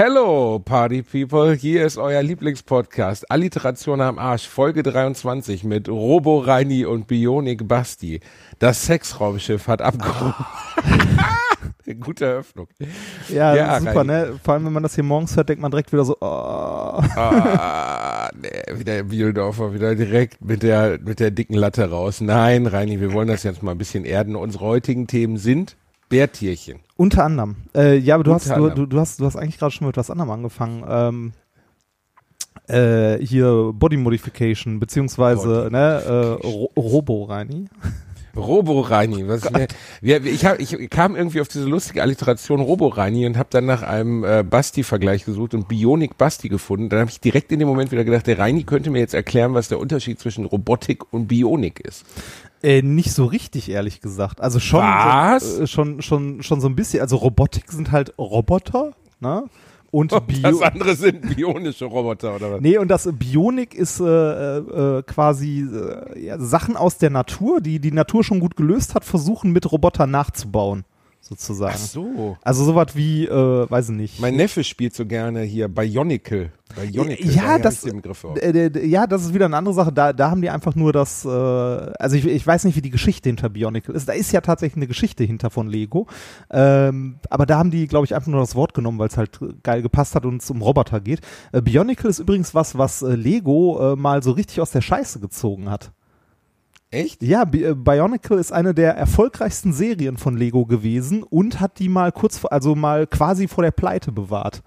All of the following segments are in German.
Hello, Party People. Hier ist euer Lieblingspodcast. Alliteration am Arsch, Folge 23 mit Robo Reini und Bionik Basti. Das Sexraumschiff hat abgehoben. Gute Eröffnung. Ja, ja super, Reini. ne? Vor allem, wenn man das hier morgens hört, denkt man direkt wieder so, oh. Ah, nee, wieder Bieldorfer, wieder direkt mit der, mit der dicken Latte raus. Nein, Reini, wir wollen das jetzt mal ein bisschen erden. Unsere heutigen Themen sind Bärtierchen. Unter anderem. Äh, ja, aber du hast, du, du, du, hast, du hast eigentlich gerade schon mit was anderem angefangen. Ähm, äh, hier Body Modification, beziehungsweise Body. Ne, äh, Robo-Reini. Robo-Reini. Was oh ich, ich, hab, ich kam irgendwie auf diese lustige Alliteration Robo-Reini und habe dann nach einem äh, Basti-Vergleich gesucht und Bionik Basti gefunden. Dann habe ich direkt in dem Moment wieder gedacht, der Reini könnte mir jetzt erklären, was der Unterschied zwischen Robotik und Bionik ist. Äh, nicht so richtig, ehrlich gesagt. Also schon? So, äh, schon, schon, schon so ein bisschen. Also Robotik sind halt Roboter, ne? Und Bio das andere sind bionische Roboter oder was? Nee, und das Bionik ist äh, äh, quasi äh, ja, Sachen aus der Natur, die die Natur schon gut gelöst hat, versuchen mit Robotern nachzubauen sozusagen. Ach so. Also sowas wie, äh, weiß ich nicht. Mein Neffe spielt so gerne hier Bionicle. Bionicle. Ja, das, äh, ja, das ist wieder eine andere Sache. Da, da haben die einfach nur das, äh, also ich, ich weiß nicht, wie die Geschichte hinter Bionicle ist. Da ist ja tatsächlich eine Geschichte hinter von Lego. Ähm, aber da haben die, glaube ich, einfach nur das Wort genommen, weil es halt geil gepasst hat und es um Roboter geht. Äh, Bionicle ist übrigens was, was äh, Lego äh, mal so richtig aus der Scheiße gezogen hat. Echt? Ja, äh, Bionicle ist eine der erfolgreichsten Serien von Lego gewesen und hat die mal kurz, also mal quasi vor der Pleite bewahrt.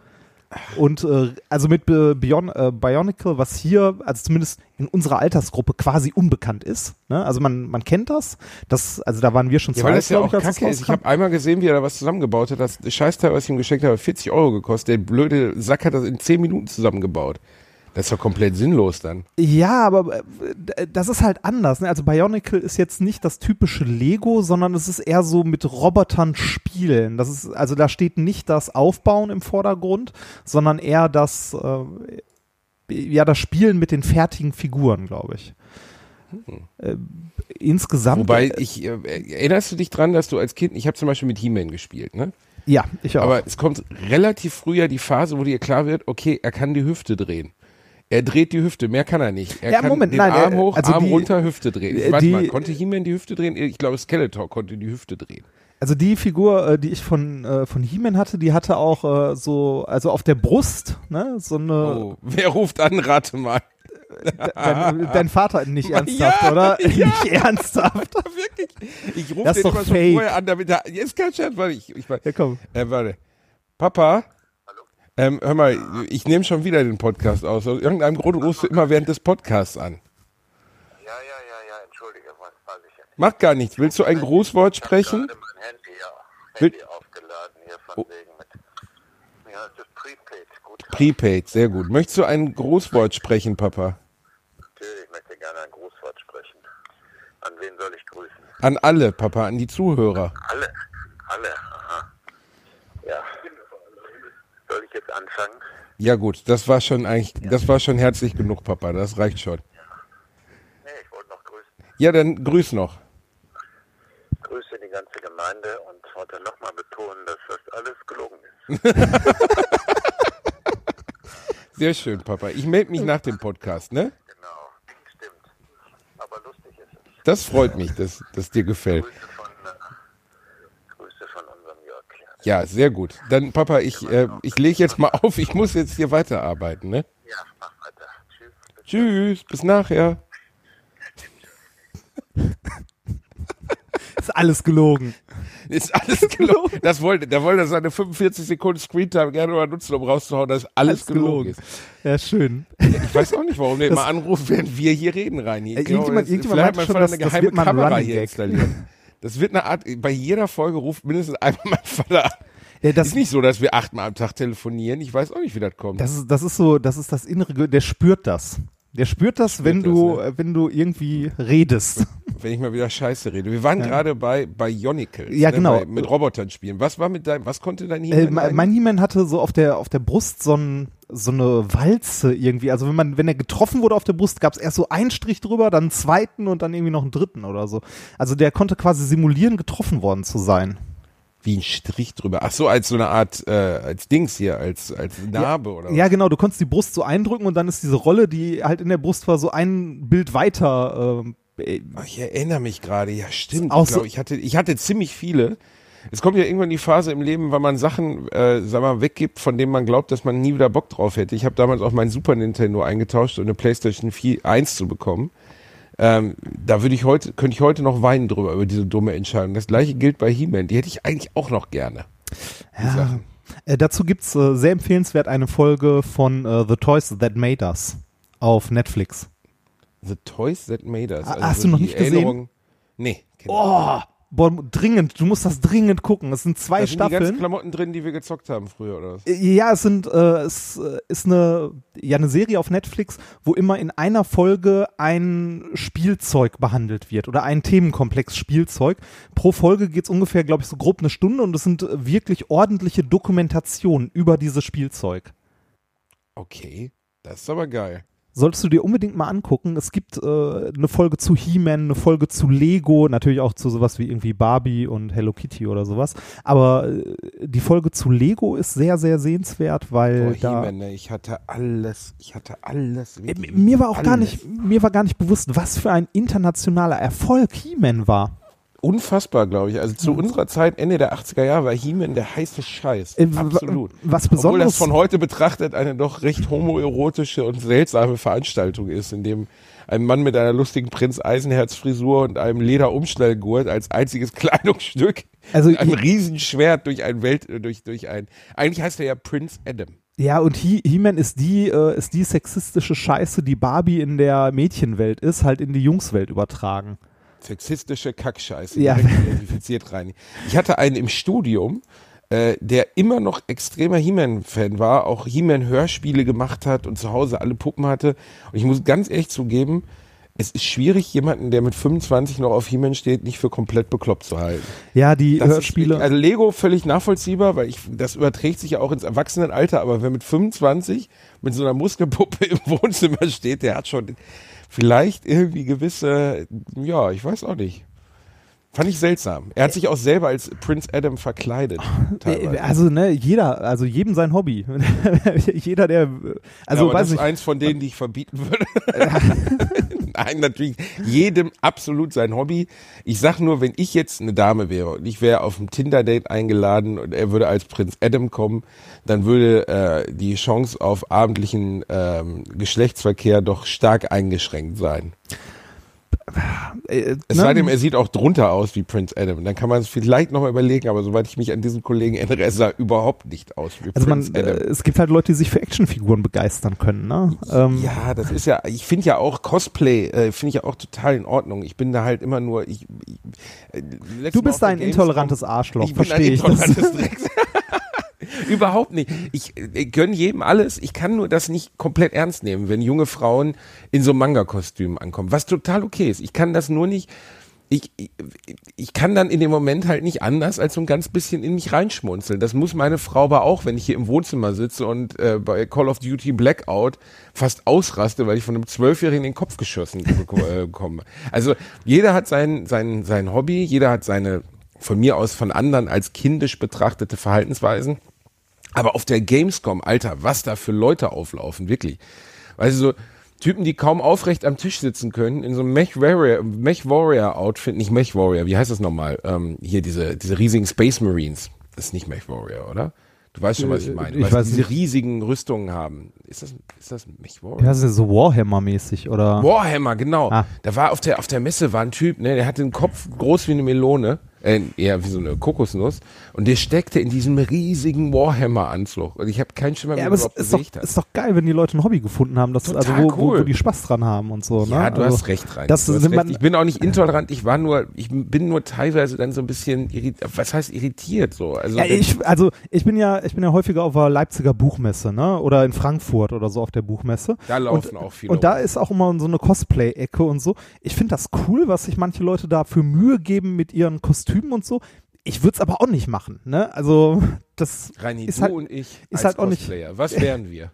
Und äh, also mit Bion, äh, Bionicle, was hier, also zumindest in unserer Altersgruppe quasi unbekannt ist. Ne? Also man, man kennt das. das. Also da waren wir schon ja, zwei. Weil das ja auch kacke ist. Ich habe einmal gesehen, wie er da was zusammengebaut hat. Das Scheißteil, was ich ihm geschenkt habe, 40 Euro gekostet. Der blöde Sack hat das in 10 Minuten zusammengebaut. Das ist doch komplett sinnlos dann. Ja, aber äh, das ist halt anders. Ne? Also Bionicle ist jetzt nicht das typische Lego, sondern es ist eher so mit Robotern spielen. Das ist, also da steht nicht das Aufbauen im Vordergrund, sondern eher das, äh, ja, das Spielen mit den fertigen Figuren, glaube ich. Hm. Äh, insgesamt. Wobei äh, ich, äh, erinnerst du dich dran, dass du als Kind, ich habe zum Beispiel mit He-Man gespielt, ne? Ja, ich auch. Aber es kommt relativ früh ja die Phase, wo dir klar wird, okay, er kann die Hüfte drehen. Er dreht die Hüfte, mehr kann er nicht. Er ja, kann Moment, den nein, Arm hoch, also Arm die, runter, Hüfte drehen. Ich weiß mal, konnte He-Man die Hüfte drehen? Ich glaube, Skeletor konnte die Hüfte drehen. Also die Figur, äh, die ich von äh, von He-Man hatte, die hatte auch äh, so, also auf der Brust, ne, so eine. Oh, wer ruft an? Rate mal. Dein, dein, Vater nicht ernsthaft, ja, oder? Ja. Nicht ernsthaft. Wirklich. Ich rufe den immer schon vorher an, damit er. Jetzt kein Scherz, warte, ich, ich, ja, komm. Äh, warte. Papa? Ähm, hör mal, ich nehme schon wieder den Podcast aus. Aus irgendeinem Grund rufst du immer während des Podcasts an. Ja, ja, ja, ja, entschuldige, was weiß ich ja Macht gar nichts. Willst du ein Grußwort sprechen? Ich habe mein Handy, ja, Handy Will aufgeladen hier von oh. wegen mit. Ja, das ist Prepaid. Gut. Prepaid, sehr gut. Möchtest du ein Grußwort sprechen, Papa? Natürlich, ich möchte gerne ein Grußwort sprechen. An wen soll ich grüßen? An alle, Papa, an die Zuhörer. Alle? Alle, aha. Ja. Soll ich jetzt anfangen? Ja gut, das war schon eigentlich, ja. das war schon herzlich genug, Papa. Das reicht schon. Ja. Nee, ich wollte noch grüßen. Ja, dann grüß noch. Grüße die ganze Gemeinde und wollte nochmal betonen, dass das alles gelogen ist. Sehr schön, Papa. Ich melde mich nach dem Podcast, ne? Genau, stimmt. Aber lustig ist es. Das freut mich, dass das dir gefällt. Grüße von unserem Jörg. Ja, sehr gut. Dann, Papa, ich, äh, ich lege jetzt mal auf. Ich muss jetzt hier weiterarbeiten, ne? Ja, mach weiter. Tschüss. Bis Tschüss, bis nachher. Ist alles gelogen. Ist alles gelogen. Das wollte, der wollte seine 45 Sekunden Screentime gerne mal nutzen, um rauszuhauen, dass alles, alles gelogen, ist. Ja, schön. Ich weiß auch nicht, warum der immer anruft, während wir hier reden, rein. Äh, irgendjemand, irgendjemand hat mein Vater eine geheime Kamera hier installiert. Das wird eine Art, bei jeder Folge ruft mindestens einmal mein Vater an. Ja, das ist nicht so, dass wir achtmal am Tag telefonieren. Ich weiß auch nicht, wie das kommt. Das ist, das ist so, das ist das innere, der spürt das. Der spürt das, spürt wenn das, du, ne? wenn du irgendwie redest. wenn ich mal wieder Scheiße rede. Wir waren ja. gerade bei Bionicles. Ja, ne, genau. Bei, mit Robotern spielen. Was war mit deinem, was konnte dein He-Man? Äh, mein He-Man hatte so auf der, auf der Brust so, ein, so eine Walze irgendwie. Also wenn man, wenn er getroffen wurde auf der Brust, gab es erst so einen Strich drüber, dann einen zweiten und dann irgendwie noch einen dritten oder so. Also der konnte quasi simulieren, getroffen worden zu sein wie ein Strich drüber. Ach so, als so eine Art, äh, als Dings hier, als, als Narbe ja, oder was? Ja, genau, du konntest die Brust so eindrücken und dann ist diese Rolle, die halt in der Brust war, so ein Bild weiter. Äh, ich erinnere mich gerade, ja stimmt. Ich, glaub, ich, hatte, ich hatte ziemlich viele. Es kommt ja irgendwann die Phase im Leben, weil man Sachen, äh, sag mal, weggibt, von denen man glaubt, dass man nie wieder Bock drauf hätte. Ich habe damals auch mein Super Nintendo eingetauscht, um eine PlayStation 4 1 zu bekommen. Ähm, da würde ich heute, könnte ich heute noch weinen drüber, über diese dumme Entscheidung. Das gleiche gilt bei He-Man. Die hätte ich eigentlich auch noch gerne. Ja. Äh, dazu gibt's äh, sehr empfehlenswert eine Folge von äh, The Toys That Made Us auf Netflix. The Toys That Made Us. Also Hast du noch nicht gesehen? Nee. Oh, Boah, dringend, du musst das dringend gucken. Es sind zwei da sind Staffeln. Die ganzen Klamotten drin, die wir gezockt haben früher, oder was? Äh, ja, es sind, äh, es äh, ist eine, ja, eine Serie auf Netflix, wo immer in einer Folge ein Spielzeug behandelt wird oder ein Themenkomplex Spielzeug. Pro Folge geht's ungefähr, glaube ich, so grob eine Stunde und es sind wirklich ordentliche Dokumentationen über dieses Spielzeug. Okay, das ist aber geil solltest du dir unbedingt mal angucken. Es gibt äh, eine Folge zu He-Man, eine Folge zu Lego, natürlich auch zu sowas wie irgendwie Barbie und Hello Kitty oder sowas. Aber äh, die Folge zu Lego ist sehr, sehr sehenswert, weil Boah, da. Ne? Ich hatte alles, ich hatte alles. Äh, mir war auch alles. gar nicht, mir war gar nicht bewusst, was für ein internationaler Erfolg He-Man war unfassbar, glaube ich. Also zu unserer Zeit, Ende der 80er Jahre, war He-Man der heiße Scheiß. Äh, Absolut. Was besonders. Obwohl das von heute betrachtet eine doch recht homoerotische und seltsame Veranstaltung ist, in dem ein Mann mit einer lustigen Prinz Eisenherz-Frisur und einem Lederumschnallgurt als einziges Kleidungsstück also ein Riesenschwert durch ein Welt, durch, durch ein, eigentlich heißt er ja Prince Adam. Ja, und He-Man ist die, äh, ist die sexistische Scheiße, die Barbie in der Mädchenwelt ist, halt in die Jungswelt übertragen. Sexistische Kackscheiße. Ja. Identifiziert rein. Ich hatte einen im Studium, äh, der immer noch extremer He-Man-Fan war, auch He-Man-Hörspiele gemacht hat und zu Hause alle Puppen hatte. Und ich muss ganz ehrlich zugeben, es ist schwierig, jemanden, der mit 25 noch auf He-Man steht, nicht für komplett bekloppt zu halten. Ja, die das Hörspiele. Ist, also Lego völlig nachvollziehbar, weil ich, das überträgt sich ja auch ins Erwachsenenalter, aber wer mit 25 mit so einer Muskelpuppe im Wohnzimmer steht, der hat schon, vielleicht irgendwie gewisse, ja, ich weiß auch nicht. Fand ich seltsam. Er hat sich auch selber als Prince Adam verkleidet. Teilweise. Also ne, jeder, also jedem sein Hobby. jeder, der, also ja, weiß das ist eins von denen, die ich verbieten würde. Nein, natürlich jedem absolut sein Hobby. Ich sag nur, wenn ich jetzt eine Dame wäre und ich wäre auf ein Tinder-Date eingeladen und er würde als Prinz Adam kommen, dann würde äh, die Chance auf abendlichen ähm, Geschlechtsverkehr doch stark eingeschränkt sein. Äh, es ne? sei denn, er sieht auch drunter aus wie Prince Adam. Dann kann man es vielleicht nochmal überlegen, aber soweit ich mich an diesen Kollegen erinnere, er sah überhaupt nicht aus wie also Prince man, Adam. Äh, es gibt halt Leute, die sich für Actionfiguren begeistern können, ne? Ähm, ja, das ist ja, ich finde ja auch Cosplay, äh, finde ich ja auch total in Ordnung. Ich bin da halt immer nur, ich, ich äh, Du bist ein intolerantes Arschloch, verstehe ich. Intolerantes Überhaupt nicht. Ich, ich gönne jedem alles. Ich kann nur das nicht komplett ernst nehmen, wenn junge Frauen in so Manga-Kostümen ankommen. Was total okay ist. Ich kann das nur nicht. Ich, ich, ich kann dann in dem Moment halt nicht anders als so ein ganz bisschen in mich reinschmunzeln. Das muss meine Frau aber auch, wenn ich hier im Wohnzimmer sitze und äh, bei Call of Duty Blackout fast ausraste, weil ich von einem Zwölfjährigen den Kopf geschossen äh, bekomme. Also jeder hat sein, sein, sein Hobby, jeder hat seine von mir aus von anderen als kindisch betrachtete Verhaltensweisen. Aber auf der Gamescom, Alter, was da für Leute auflaufen, wirklich. Weißt du, so Typen, die kaum aufrecht am Tisch sitzen können, in so einem Mech Warrior, Mech Warrior Outfit, nicht Mech Warrior, wie heißt das nochmal? Ähm, hier diese, diese riesigen Space Marines. Das ist nicht Mech Warrior, oder? Du weißt schon, was ich meine. Ich weiß diese riesigen Rüstungen haben. Ist das, ist das Mech Warrior? Ja, das ist so Warhammer-mäßig, oder? Warhammer, genau. Ah. Da war auf der, auf der Messe war ein Typ, ne, der hatte einen Kopf groß wie eine Melone äh, eher wie so eine Kokosnuss. Und der steckte in diesem riesigen Warhammer-Anzug. Und ich habe keinen Schimmer, ja, aber es ist doch, ist doch geil, wenn die Leute ein Hobby gefunden haben, das, also wo, cool. wo, wo, die Spaß dran haben und so. Ne? Ja, du also, hast recht rein. Das hast recht. Ich bin auch nicht intolerant, ich war nur, ich bin nur teilweise dann so ein bisschen irritiert, was heißt irritiert so? Also, ja, ich, also ich bin ja, ich bin ja häufiger auf der Leipziger Buchmesse, ne? Oder in Frankfurt oder so auf der Buchmesse. Da laufen und, auch viele. Und da ist auch immer so eine Cosplay-Ecke und so. Ich finde das cool, was sich manche Leute da für Mühe geben mit ihren Kostümen und so. Ich würde es aber auch nicht machen, ne? Also das Reini, ist du halt, und ich ist halt auch Cosplayer. nicht. Was wären wir?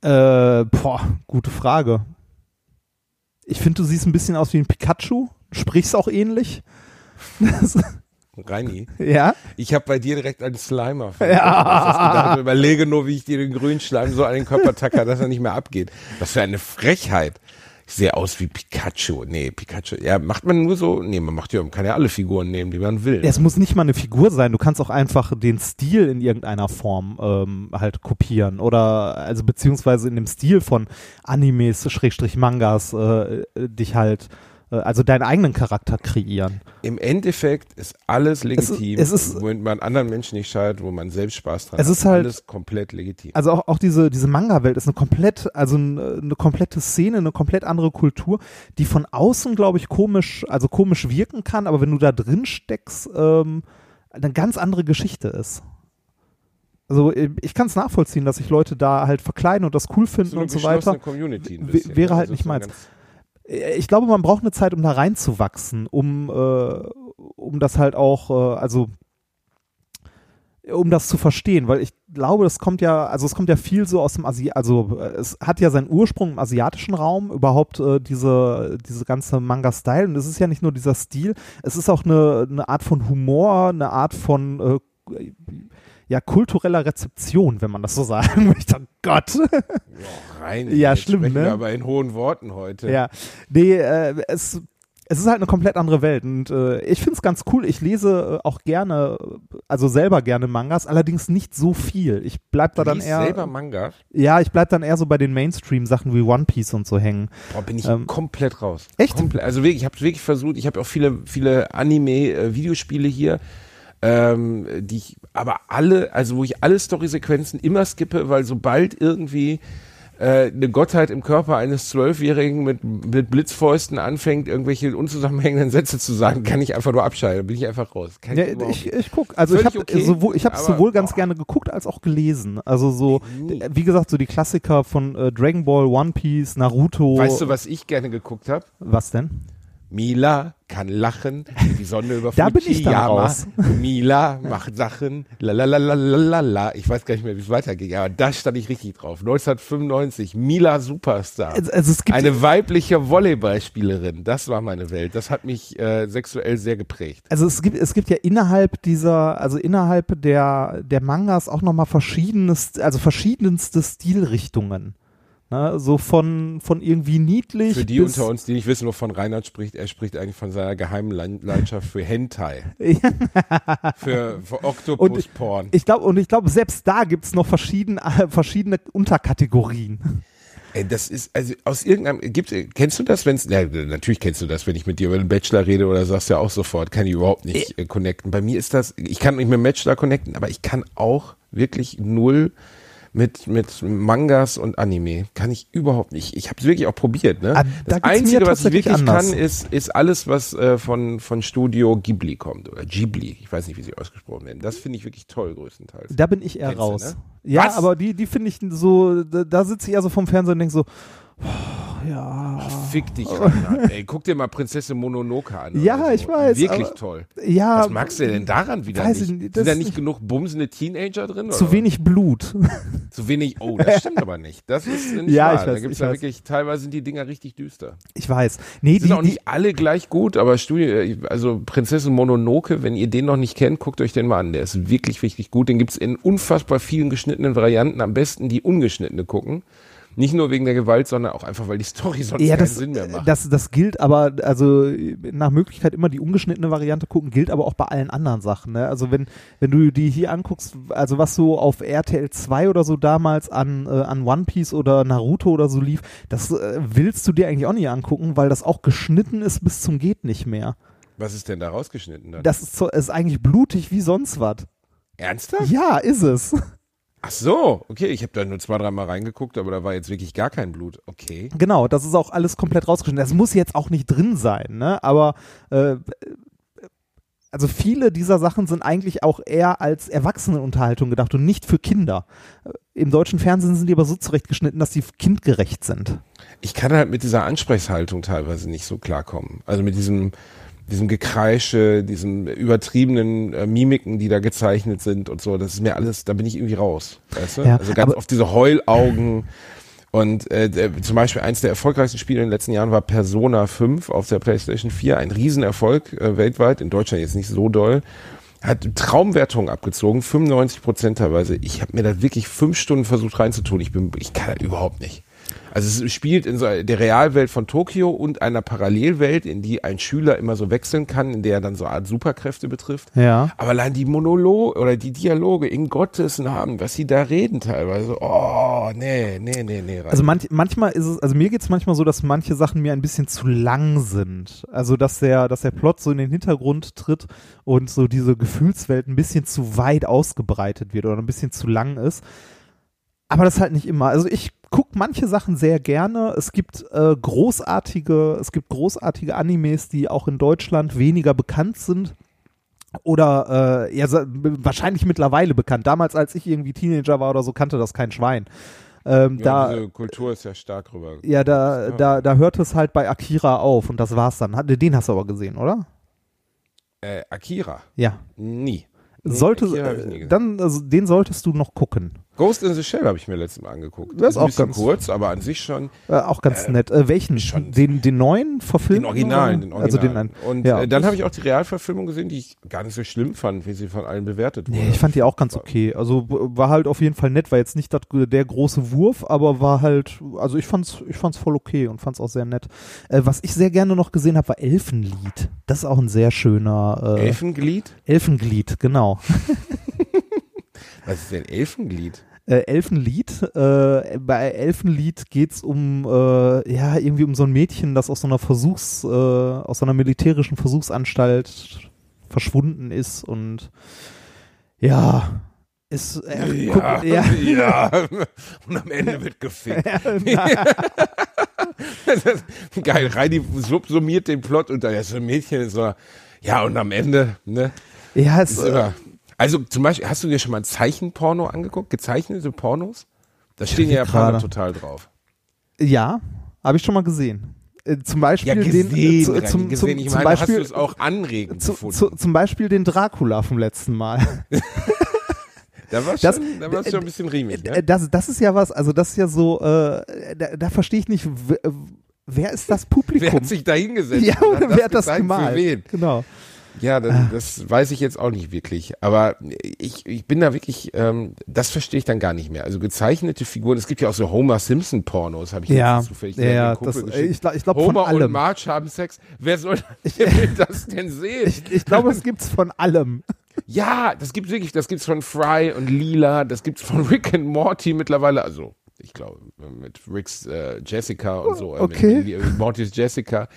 Äh, boah, gute Frage. Ich finde, du siehst ein bisschen aus wie ein Pikachu, sprichst auch ähnlich. Reini. Ja. Ich habe bei dir direkt einen Slimer. Ja. Ich überlege nur, wie ich dir den grünen Schleim so an den Körper tacke, dass er nicht mehr abgeht. Was für eine Frechheit. Ich sehe aus wie Pikachu. Nee, Pikachu. Ja, macht man nur so? Nee, man macht ja, man kann ja alle Figuren nehmen, die man will. Es muss nicht mal eine Figur sein. Du kannst auch einfach den Stil in irgendeiner Form ähm, halt kopieren oder also beziehungsweise in dem Stil von Animes, Schrägstrich Mangas äh, dich halt äh, also deinen eigenen Charakter kreieren. Im Endeffekt ist alles legitim, es ist, es ist, wo man anderen Menschen nicht schadet, wo man selbst Spaß dran es hat. Es ist halt alles komplett legitim. Also auch, auch diese, diese Manga-Welt ist eine komplett, also eine, eine komplette Szene, eine komplett andere Kultur, die von außen, glaube ich, komisch, also komisch wirken kann, aber wenn du da drin steckst, ähm, eine ganz andere Geschichte ist. Also ich kann es nachvollziehen, dass sich Leute da halt verkleiden und das cool finden so und so weiter. Community bisschen, wäre halt also nicht meins ich glaube, man braucht eine Zeit, um da reinzuwachsen, um, äh, um das halt auch, äh, also um das zu verstehen, weil ich glaube, das kommt ja, also es kommt ja viel so aus dem Asi also äh, es hat ja seinen Ursprung im asiatischen Raum, überhaupt äh, diese, diese ganze Manga-Style. Und es ist ja nicht nur dieser Stil, es ist auch eine, eine Art von Humor, eine Art von äh, ja, kultureller Rezeption, wenn man das so sagen möchte. Oh Gott. Boah, rein. Ja, schlimm, ne? Aber in hohen Worten heute. Ja. Nee, äh, es, es ist halt eine komplett andere Welt und äh, ich finde es ganz cool. Ich lese äh, auch gerne, also selber gerne Mangas, allerdings nicht so viel. Ich bleib da du dann eher. selber Mangas? Ja, ich bleib dann eher so bei den Mainstream-Sachen wie One Piece und so hängen. Boah, bin ich ähm, komplett raus. Echt? Komplett. Also wirklich, ich habe wirklich versucht. Ich habe auch viele, viele Anime-Videospiele hier ähm, die ich aber alle, also wo ich alle Storysequenzen immer skippe, weil sobald irgendwie äh, eine Gottheit im Körper eines Zwölfjährigen mit, mit Blitzfäusten anfängt, irgendwelche unzusammenhängenden Sätze zu sagen, kann ich einfach nur abschalten. bin ich einfach raus. Ja, ich, ich, ich guck, also ich habe okay, sowohl, ich habe sowohl ganz boah. gerne geguckt als auch gelesen. Also so, wie gesagt, so die Klassiker von äh, Dragon Ball, One Piece, Naruto. Weißt du, was ich gerne geguckt habe? Was denn? Mila kann lachen, die Sonne über Da bin ich dann raus. Mila macht Sachen, la Ich weiß gar nicht mehr, wie es weitergeht, aber da stand ich richtig drauf. 1995, Mila Superstar. Also, also Eine weibliche Volleyballspielerin, das war meine Welt. Das hat mich äh, sexuell sehr geprägt. Also es gibt, es gibt ja innerhalb dieser, also innerhalb der, der Mangas auch nochmal verschiedenes, also verschiedenste Stilrichtungen. Ne, so von, von irgendwie niedlich. Für die unter uns, die nicht wissen, wovon Reinhard spricht, er spricht eigentlich von seiner geheimen Leidenschaft für Hentai. für, für Octopus-Porn. Ich glaube, und ich glaube, selbst da gibt es noch verschiedene, verschiedene Unterkategorien. Ey, das ist, also aus irgendeinem, gibt, kennst du das, wenn ja, natürlich kennst du das, wenn ich mit dir über den Bachelor rede oder sagst ja auch sofort, kann ich überhaupt nicht äh, connecten. Bei mir ist das, ich kann nicht mit dem Bachelor connecten, aber ich kann auch wirklich null mit, mit Mangas und Anime. Kann ich überhaupt nicht. Ich habe es wirklich auch probiert. Ne? Ah, das da Einzige, was ich wirklich anders. kann, ist, ist alles, was äh, von, von Studio Ghibli kommt. Oder Ghibli. Ich weiß nicht, wie sie ausgesprochen werden. Das finde ich wirklich toll, größtenteils. Da bin ich eher Kennst raus. Du, ne? Ja, was? aber die, die finde ich so, da, da sitze ich eher so vom Fernseher und denke so, Oh, ja. Fick dich, Reinhard. Ey, guck dir mal Prinzessin Mononoke an. Ja, so. ich weiß. Wirklich toll. Ja. Was magst du denn daran wieder weiß nicht? nicht Sind da nicht genug bumsende Teenager drin? Zu oder? wenig Blut. Zu wenig, oh, das stimmt aber nicht. Das ist nicht ja, wahr. Ich weiß, da gibt's ja wirklich, teilweise sind die Dinger richtig düster. Ich weiß. Nee, die, sind auch die, nicht alle gleich gut, aber Studie, also Prinzessin Mononoke, wenn ihr den noch nicht kennt, guckt euch den mal an. Der ist wirklich, wirklich gut. Den gibt's in unfassbar vielen geschnittenen Varianten. Am besten die ungeschnittene gucken. Nicht nur wegen der Gewalt, sondern auch einfach, weil die Story sonst ja, keinen das, Sinn mehr macht. Das, das gilt aber, also nach Möglichkeit immer die ungeschnittene Variante gucken, gilt aber auch bei allen anderen Sachen. Ne? Also wenn, wenn du die hier anguckst, also was so auf RTL 2 oder so damals an, äh, an One Piece oder Naruto oder so lief, das äh, willst du dir eigentlich auch nicht angucken, weil das auch geschnitten ist bis zum geht nicht mehr. Was ist denn da rausgeschnitten dann? Das ist, so, ist eigentlich blutig wie sonst was. Ernsthaft? Ja, ist es. Ach so, okay, ich habe da nur zwei, dreimal reingeguckt, aber da war jetzt wirklich gar kein Blut. Okay. Genau, das ist auch alles komplett rausgeschnitten. Das muss jetzt auch nicht drin sein, ne? Aber äh, also viele dieser Sachen sind eigentlich auch eher als Erwachsenenunterhaltung gedacht und nicht für Kinder. Im deutschen Fernsehen sind die aber so zurechtgeschnitten, dass sie kindgerecht sind. Ich kann halt mit dieser Ansprechhaltung teilweise nicht so klarkommen. Also mit diesem, diesem Gekreische, diesen übertriebenen äh, Mimiken, die da gezeichnet sind und so. Das ist mir alles, da bin ich irgendwie raus. Weißt du? Ja, also ganz oft diese Heulaugen. Und äh, der, zum Beispiel eins der erfolgreichsten Spiele in den letzten Jahren war Persona 5 auf der PlayStation 4. Ein Riesenerfolg äh, weltweit, in Deutschland jetzt nicht so doll. Hat Traumwertungen abgezogen, 95 Prozent teilweise. Ich habe mir da wirklich fünf Stunden versucht reinzutun. Ich bin, ich kann das überhaupt nicht. Also es spielt in so der Realwelt von Tokio und einer Parallelwelt, in die ein Schüler immer so wechseln kann, in der er dann so eine Art Superkräfte betrifft. Ja. Aber allein die Monologe oder die Dialoge in Gottes Namen, was sie da reden teilweise, oh, nee, nee, nee, nee. Also manch, manchmal ist es, also mir geht es manchmal so, dass manche Sachen mir ein bisschen zu lang sind. Also dass der, dass der Plot so in den Hintergrund tritt und so diese Gefühlswelt ein bisschen zu weit ausgebreitet wird oder ein bisschen zu lang ist. Aber das halt nicht immer. Also ich gucke manche Sachen sehr gerne. Es gibt äh, großartige, es gibt großartige Animes, die auch in Deutschland weniger bekannt sind. Oder äh, ja, wahrscheinlich mittlerweile bekannt. Damals, als ich irgendwie Teenager war oder so, kannte das kein Schwein. Ähm, ja, da, diese Kultur ist ja stark rüber. ja, da, Ja. da, da hört es halt bei Akira auf und das war's dann. Den hast du aber gesehen, oder? Äh, Akira, Ja. nie. Nee, Sollte, dann, also, den solltest du noch gucken. Ghost in the Shell habe ich mir letztes Mal angeguckt. Das ist auch ganz- kurz, aber an sich schon Äh, auch ganz nett. Äh, welchen? schon- Den, den neuen verfilmt? den Originalen, den Originalen. Also den einen. Und ja. äh, dann habe ich auch die Realverfilmung gesehen, die ich gar nicht so schlimm fand, wie sie von allen bewertet wurde. Nee, ich fand die auch ganz okay. Also war halt auf jeden Fall nett, war jetzt nicht dat, der große Wurf, aber war halt, also ich fand's, ich fand's voll okay und fand's auch sehr nett. Äh, was ich sehr gerne noch gesehen habe, war Elfenlied. Das ist auch ein sehr schöner äh, Elfenglied? Elfenglied, genau. Was ist denn Elfenglied? äh, Elfenlied. Äh, bei Elfenlied geht's um, äh, ja, irgendwie um so ein Mädchen, das aus so einer Versuchs, äh, aus so einer militärischen Versuchsanstalt verschwunden ist und ja, ist, äh, guck, ja, ja. Und am Ende wird gefickt. Das ist Geil, Reini subsumiert den Plot und da ist so ein Mädchen so, ja, und am Ende, ne? ja, es, Ist immer, also zum Beispiel, hast du dir schon mal ein Zeichenporno angeguckt? Gezeichnete Pornos? Da stehen ja Japaner total drauf. ja, habe ich schon mal gesehen. Äh, zum Beispiel Ja, gesehen, den, äh, zu, Reini, zum, gesehen. zum, ich zum meine, hast du Beispiel, es auch anregend zu, gefunden? zu, zum Beispiel den Dracula vom letzten Mal. da war das- schon, da war schon ein bisschen riemig, Äh, ne? Das, das ist ja was, also das ist ja so, äh, da, da verstehe ich nicht, äh, wer ist das Publikum? Wer hat sich da hingesetzt? ja, und wer hat das gemalt? Für wen? Genau. Ja, dann, das weiß ich jetzt auch nicht wirklich. Aber ich, ich bin da wirklich, ähm, das verstehe ich dann gar nicht mehr. Also gezeichnete Figuren, es gibt ja auch so Homer Simpson Pornos, habe ich Ja, jetzt zufällig ja, ja, das, ich, glaub- ich glaube von Homer und allem. Marge haben Sex. Wer soll das denn sehen? Ich, ich glaube, es gibt's von allem. Ja, das gibt's wirklich, das gibt's von Fry und Lila, das gibt's von Rick and Morty mittlerweile, also ich glaube mit Ricks äh, Jessica und so, äh, Okay. mit Mortys Jessica.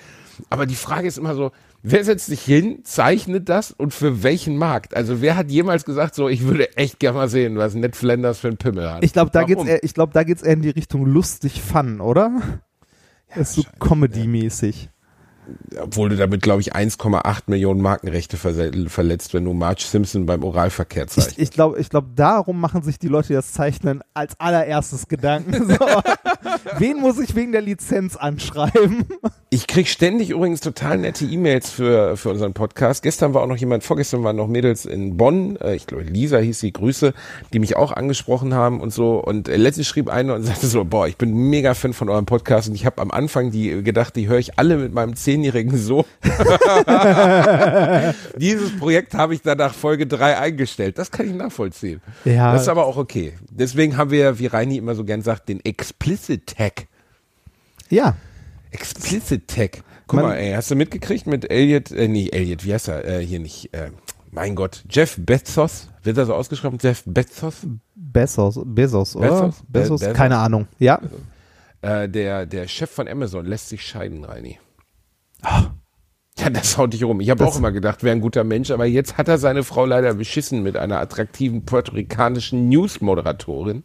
Aber die Frage ist immer so, wer setzt sich hin, zeichnet das und für welchen Markt? Also wer hat jemals gesagt so, ich würde echt gerne mal sehen, was Ned Flanders für ein Pimmel hat? Ich glaube, da geht's Warum? eher, ich glaube, da geht's eher in die Richtung lustig Fun, oder? das ist so Comedy-mäßig. Obwohl du damit, glaube ich, 1,8 Millionen Markenrechte verletzt, wenn du Marge Simpson beim Oralverkehr zeichnest. Ich, ich glaube, ich glaub, darum machen sich die Leute, die das zeichnen, als allererstes Gedanken. So, wen muss ich wegen der Lizenz anschreiben? Ich krieg ständig übrigens total nette E-Mails für, für unseren Podcast. Gestern war auch noch jemand, vorgestern waren noch Mädels in Bonn, äh, ich glaube Lisa hieß sie, Grüße, die mich auch angesprochen haben und so. Und äh, letztens schrieb eine und sagte so, boah, ich bin mega Fan von eurem Podcast und ich habe am Anfang die gedacht, die höre ich alle mit meinem zehnjährigen Sohn. Dieses Projekt habe ich dann nach Folge drei eingestellt. Das kann ich nachvollziehen. Ja. Das ist aber auch okay. Deswegen haben wir, wie Reini immer so gern sagt, den Explicit Tag. Ja. Explicit Tech. Guck Man- mal, ey, hast du mitgekriegt mit Elliot, äh, nee, Elliot, wie heißt er, äh, hier nicht, äh, mein Gott, Jeff Bezos, wird er so ausgeschrieben, Jeff Bezos, Bezos, Bezos, oder? Bezos? Bezos? Be- Bezos? Keine Ahnung. Ja. äh, der, der Chef von Amazon lässt sich scheiden, Reini. Ah. Ja, das haut dich rum. Ich habe auch immer gedacht, wäre ein guter Mensch, aber jetzt hat er seine Frau leider beschissen mit einer attraktiven puerto-ricanischen News-Moderatorin.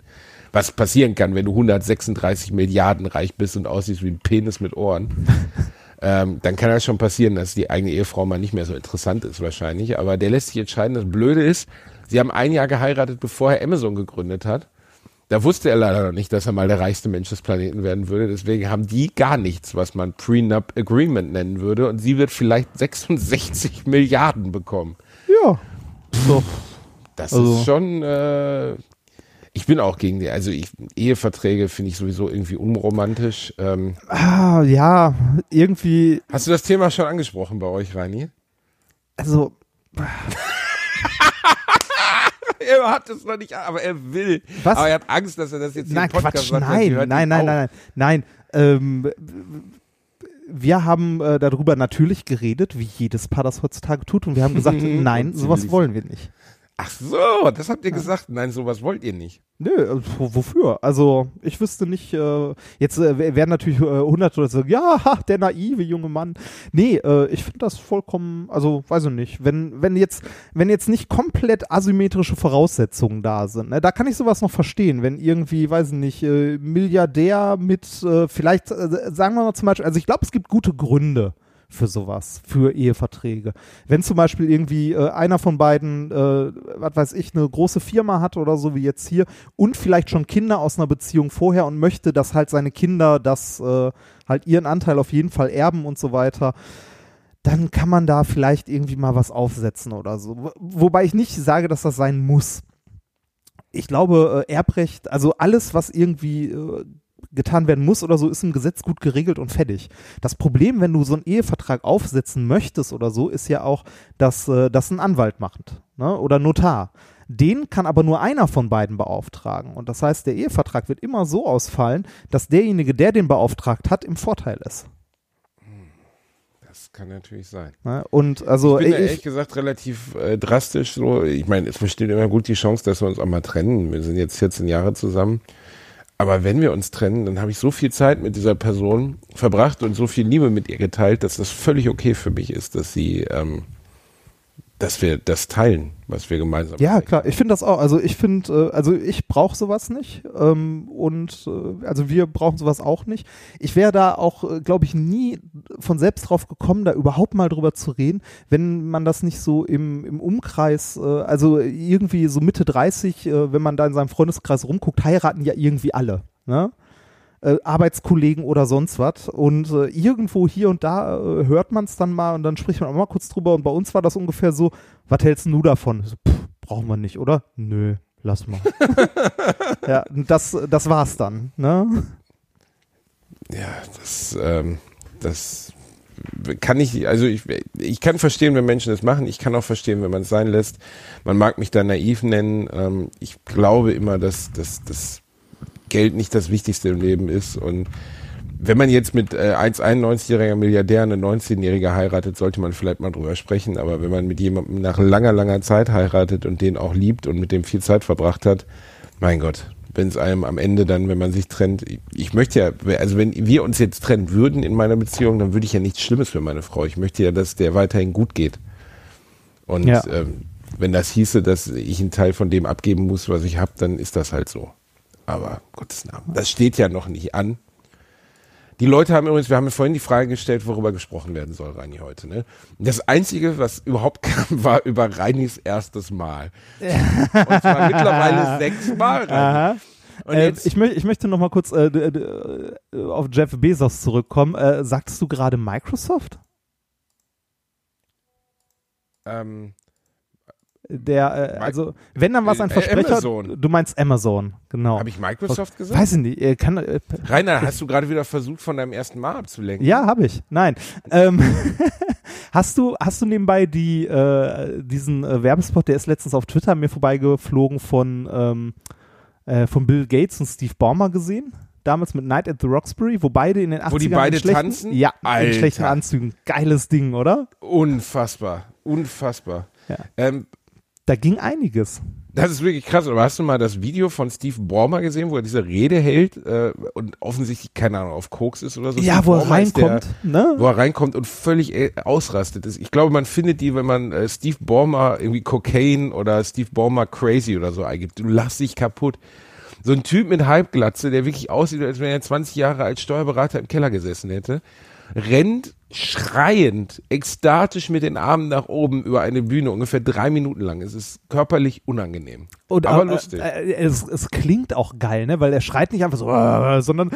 Was passieren kann, wenn du 136 Milliarden reich bist und aussiehst wie ein Penis mit Ohren. ähm, dann kann das schon passieren, dass die eigene Ehefrau mal nicht mehr so interessant ist wahrscheinlich. Aber der lässt sich entscheiden. Das Blöde ist, sie haben ein Jahr geheiratet, bevor er Amazon gegründet hat. Da wusste er leider noch nicht, dass er mal der reichste Mensch des Planeten werden würde. Deswegen haben die gar nichts, was man Prenup Agreement nennen würde. Und sie wird vielleicht 66 Milliarden bekommen. Ja. So. Das also. ist schon. Äh, ich bin auch gegen die. Also ich, Eheverträge finde ich sowieso irgendwie unromantisch. Ähm, ah, ja, irgendwie. Hast du das Thema schon angesprochen bei euch, Reini? Also. er hat es noch nicht, aber er will. Was? Aber er hat Angst, dass er das jetzt nein, Podcast Quatsch, sagt. Nein, nein, nein, nein, nein, nein. Ähm, wir haben äh, darüber natürlich geredet, wie jedes Paar das heutzutage tut, und wir haben gesagt, nein, sowas wollen wir nicht. Ach so, das habt ihr ja. gesagt. Nein, sowas wollt ihr nicht. Nö, äh, wofür? Also, ich wüsste nicht, äh, jetzt äh, werden natürlich äh, hunderte Leute sagen, ja, ha, der naive junge Mann. Nee, äh, ich finde das vollkommen, also, weiß ich nicht, wenn, wenn jetzt, wenn jetzt nicht komplett asymmetrische Voraussetzungen da sind, ne, da kann ich sowas noch verstehen, wenn irgendwie, weiß ich nicht, äh, Milliardär mit, äh, vielleicht, äh, sagen wir mal zum Beispiel, also ich glaube, es gibt gute Gründe, für sowas, für Eheverträge. Wenn zum Beispiel irgendwie äh, einer von beiden, äh, was weiß ich, eine große Firma hat oder so wie jetzt hier und vielleicht schon Kinder aus einer Beziehung vorher und möchte, dass halt seine Kinder das äh, halt ihren Anteil auf jeden Fall erben und so weiter, dann kann man da vielleicht irgendwie mal was aufsetzen oder so. Wobei ich nicht sage, dass das sein muss. Ich glaube, äh, Erbrecht, also alles, was irgendwie äh, getan werden muss oder so, ist im Gesetz gut geregelt und fertig. Das Problem, wenn du so einen Ehevertrag aufsetzen möchtest oder so, ist ja auch, dass äh, das ein Anwalt macht ne? oder Notar. Den kann aber nur einer von beiden beauftragen. Und das heißt, der Ehevertrag wird immer so ausfallen, dass derjenige, der den beauftragt hat, im Vorteil ist. Das kann natürlich sein. Ne? Und also ich bin ich, ehrlich gesagt relativ äh, drastisch so. Ich meine, es besteht immer gut die Chance, dass wir uns auch mal trennen. Wir sind jetzt 14 Jahre zusammen. Aber wenn wir uns trennen, dann habe ich so viel Zeit mit dieser Person verbracht und so viel Liebe mit ihr geteilt, dass das völlig okay für mich ist, dass sie, ähm, dass wir das teilen, was wir gemeinsam. Ja, klar. Ich finde das auch. Also ich finde, äh, also ich brauche sowas nicht ähm, und äh, also wir brauchen sowas auch nicht. Ich wäre da auch, äh, glaube ich, nie von selbst drauf gekommen, da überhaupt mal drüber zu reden, wenn man das nicht so im, im Umkreis, also irgendwie so Mitte 30, äh, wenn man da in seinem Freundeskreis rumguckt, heiraten ja irgendwie alle. Ne? Äh, Arbeitskollegen oder sonst was. Und äh, irgendwo hier und da äh, hört man es dann mal und dann spricht man auch mal kurz drüber. Und bei uns war das ungefähr so, was hältst du davon? So, pff, brauchen wir nicht, oder? Nö, lass mal. ja, das, das war's dann, ne? Ja, das, ähm, das kann ich, also ich, ich kann verstehen, wenn Menschen das machen. Ich kann auch verstehen, wenn man es sein lässt. Man mag mich da naiv nennen. Ähm, ich glaube immer, dass, dass, dass Geld nicht das Wichtigste im Leben ist. Und wenn man jetzt mit äh, 1,91-jähriger Milliardär eine 19-Jährige heiratet, sollte man vielleicht mal drüber sprechen. Aber wenn man mit jemandem nach langer, langer Zeit heiratet und den auch liebt und mit dem viel Zeit verbracht hat, mein Gott, wenn es einem am Ende dann, wenn man sich trennt, ich möchte ja, also wenn wir uns jetzt trennen würden in meiner Beziehung, dann würde ich ja nichts Schlimmes für meine Frau. Ich möchte ja, dass der weiterhin gut geht. Und ja. ähm, wenn das hieße, dass ich einen Teil von dem abgeben muss, was ich habe, dann ist das halt so. Aber Gottes Namen, das steht ja noch nicht an. Die Leute haben übrigens, wir haben vorhin die Frage gestellt, worüber gesprochen werden soll, Reini, heute. Ne? Das Einzige, was überhaupt kam, war über Reinis erstes Mal. Und zwar mittlerweile sechs Mal. Reini. Äh, ich, mö ich, möchte noch mal kurz äh, äh, auf Jeff Bezos zurückkommen. Äh, sagtest du gerade Microsoft? Ähm, der, äh, also, wenn dann was ein äh, Versprecher, Amazon. du meinst Amazon, genau. Habe ich Microsoft gesagt? Weiß ich nicht. Äh, kann, äh, Rainer, hast du gerade wieder versucht, von deinem ersten Mal abzulenken? Ja, habe ich. Nein. Ähm, hast du, hast du nebenbei die, äh, diesen äh, Werbespot, der ist letztens auf Twitter mir vorbeigeflogen von, ähm, äh, von Bill Gates und Steve Ballmer gesehen? damals mit Night at the Roxbury, wo beide in den 80ern Wo die beide tanzen? Ja, Alter. in schlechten Anzügen. Geiles Ding, oder? Unfassbar. Unfassbar. Ja. Ähm, da ging einiges. Das ist wirklich krass. Aber hast du mal das Video von Steve Ballmer gesehen, wo er diese Rede hält äh, und offensichtlich, keine Ahnung, auf Koks ist oder so? Ja, Steve wo er Ballmer ist reinkommt, der, ne? Wo er reinkommt und völlig äh, ausrastet ist. Ich glaube, man findet die, wenn man äh, Steve Ballmer irgendwie Cocaine oder Steve Ballmer Crazy oder so eingibt. Du lachst dich kaputt. So ein Typ mit Halbglatze, der wirklich aussieht, als wenn er 20 Jahre als Steuerberater im Keller gesessen hätte, rennt schreiend, ekstatisch mit den Armen nach oben über eine Bühne, ungefähr drei Minuten lang. Es ist körperlich unangenehm. Und, aber äh, lustig. Äh, es, es klingt auch geil, ne? Weil er schreit nicht einfach so, äh, sondern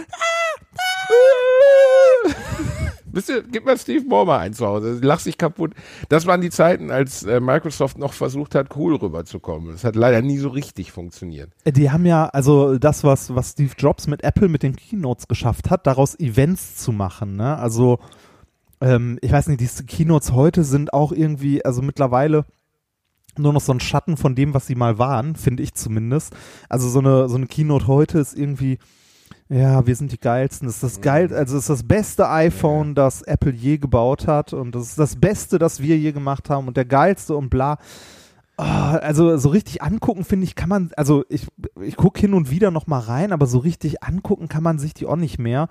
Wisst ihr, gib mal Steve Ballmer ein zu Hause. Lach sich kaputt. Das waren die Zeiten, als äh, Microsoft noch versucht hat, cool rüberzukommen. Das hat leider nie so richtig funktioniert. Die haben ja, also das, was, was Steve Jobs mit Apple mit den Keynotes geschafft hat, daraus Events zu machen. Ne? Also, ähm, ich weiß nicht, diese Keynotes heute sind auch irgendwie, also mittlerweile nur noch so ein Schatten von dem, was sie mal waren, finde ich zumindest. Also so eine, so eine Keynote heute ist irgendwie, ja, wir sind die geilsten. Das ist das geil, also das ist das beste iPhone, das Apple je gebaut hat und das ist das Beste, das wir je gemacht haben und der geilste und bla. Oh, also so richtig angucken finde ich kann man, also ich, ich gucke hin und wieder noch mal rein, aber so richtig angucken kann man sich die auch nicht mehr.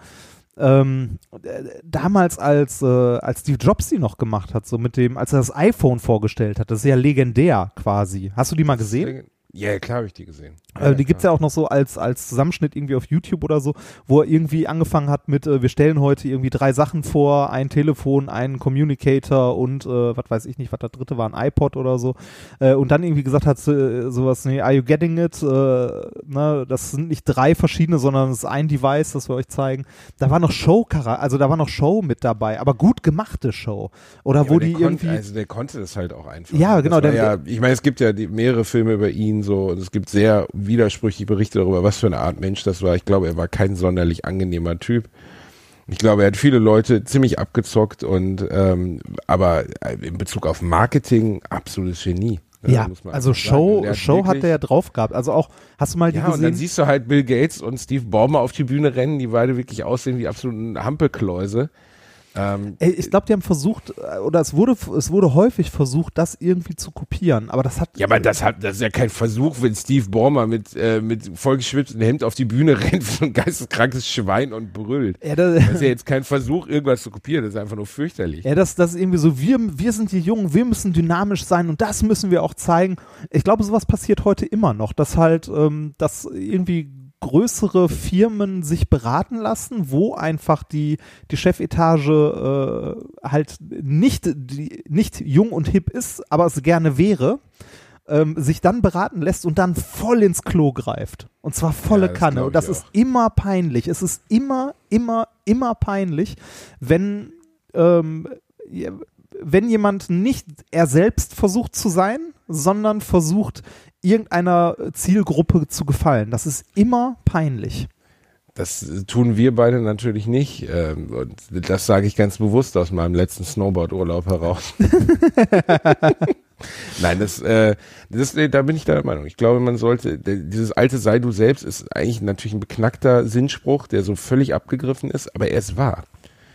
Ähm, äh, damals als, äh, als Steve Jobs die noch gemacht hat, so mit dem, als er das iPhone vorgestellt hat, das ist ja legendär quasi. Hast du die mal gesehen? Ja, klar habe ich die gesehen. Äh, die gibt's ja auch noch so als, als Zusammenschnitt irgendwie auf YouTube oder so, wo er irgendwie angefangen hat mit, äh, wir stellen heute irgendwie drei Sachen vor, ein Telefon, einen Communicator und äh, was weiß ich nicht, was der dritte war, ein iPod oder so. Äh, und dann irgendwie gesagt hat, äh, sowas, nee, are you getting it? Äh, ne, das sind nicht drei verschiedene, sondern es ist ein Device, das wir euch zeigen. Da war noch Show, also da war noch Show mit dabei, aber gut gemachte Show. Oder Ja, wo die irgendwie. Also der konnte das halt auch einfach. Ja, genau, der- ja, ich meine, es gibt ja die, mehrere Filme über ihn so und es gibt sehr widersprüchliche Berichte darüber, was für eine Art Mensch das war. Ich glaube, er war kein sonderlich angenehmer Typ. Ich glaube, er hat viele Leute ziemlich abgezockt und ähm, aber in Bezug auf Marketing absolutes Genie. Ne, ja, also. Show, Der Show hat der ja drauf gehabt. Also auch, hast du mal die Ja, und dann gesehen? siehst du halt Bill Gates und Steve Ballmer auf die Bühne rennen, die beide wirklich aussehen wie absoluten Hampelkläuse. Ähm, ich glaube, die haben versucht, äh, oder es wurde, es wurde häufig versucht, das irgendwie zu kopieren, aber das hat. Ja, aber das hat, das ist ja kein Versuch, wenn Steve Ballmer mit, äh, mit vollgeschwitztem Hemd auf die Bühne rennt, wie so ein geisteskrankes Schwein und brüllt. Ja, das, Das ist ja jetzt kein Versuch, irgendwas zu kopieren, das ist einfach nur fürchterlich. ja, das, das ist irgendwie so, wir, wir sind die Jungen, wir müssen dynamisch sein und das müssen wir auch zeigen. Ich glaube, sowas passiert heute immer noch, dass halt, ähm, dass irgendwie größere Firmen sich beraten lassen, wo einfach die, die Chefetage äh, halt nicht, die, nicht jung und hip ist, aber es gerne wäre. Ähm, sich dann beraten lässt und dann voll ins Klo greift. Und zwar volle Ja, Kanne. Und das ist immer peinlich. Es ist immer, immer, immer peinlich, wenn, ähm, wenn jemand nicht er selbst versucht zu sein, sondern versucht, irgendeiner Zielgruppe zu gefallen. Das ist immer peinlich. Das äh, tun wir beide natürlich nicht. Ähm, und das sage ich ganz bewusst aus meinem letzten Snowboard-Urlaub heraus. Nein, das, äh, das, äh, da bin ich deiner Meinung. Ich glaube, man sollte, der, dieses alte Sei du selbst ist eigentlich natürlich ein beknackter Sinnspruch, der so völlig abgegriffen ist, aber er ist wahr.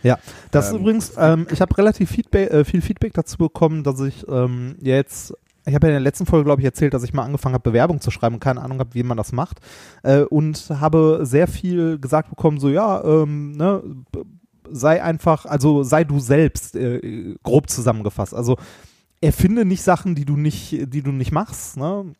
Ja, das ist Ähm, übrigens, ähm, ich habe relativ Feedback, äh, viel Feedback dazu bekommen, dass ich ähm, jetzt, ich habe ja in der letzten Folge, glaube ich, erzählt, dass ich mal angefangen habe, Bewerbung zu schreiben und keine Ahnung habe, wie man das macht. Äh, und habe sehr viel gesagt bekommen, so ja, ähm, ne, sei einfach, also sei du selbst, äh, grob zusammengefasst. Also erfinde nicht Sachen, die du nicht, die du nicht machst, ne?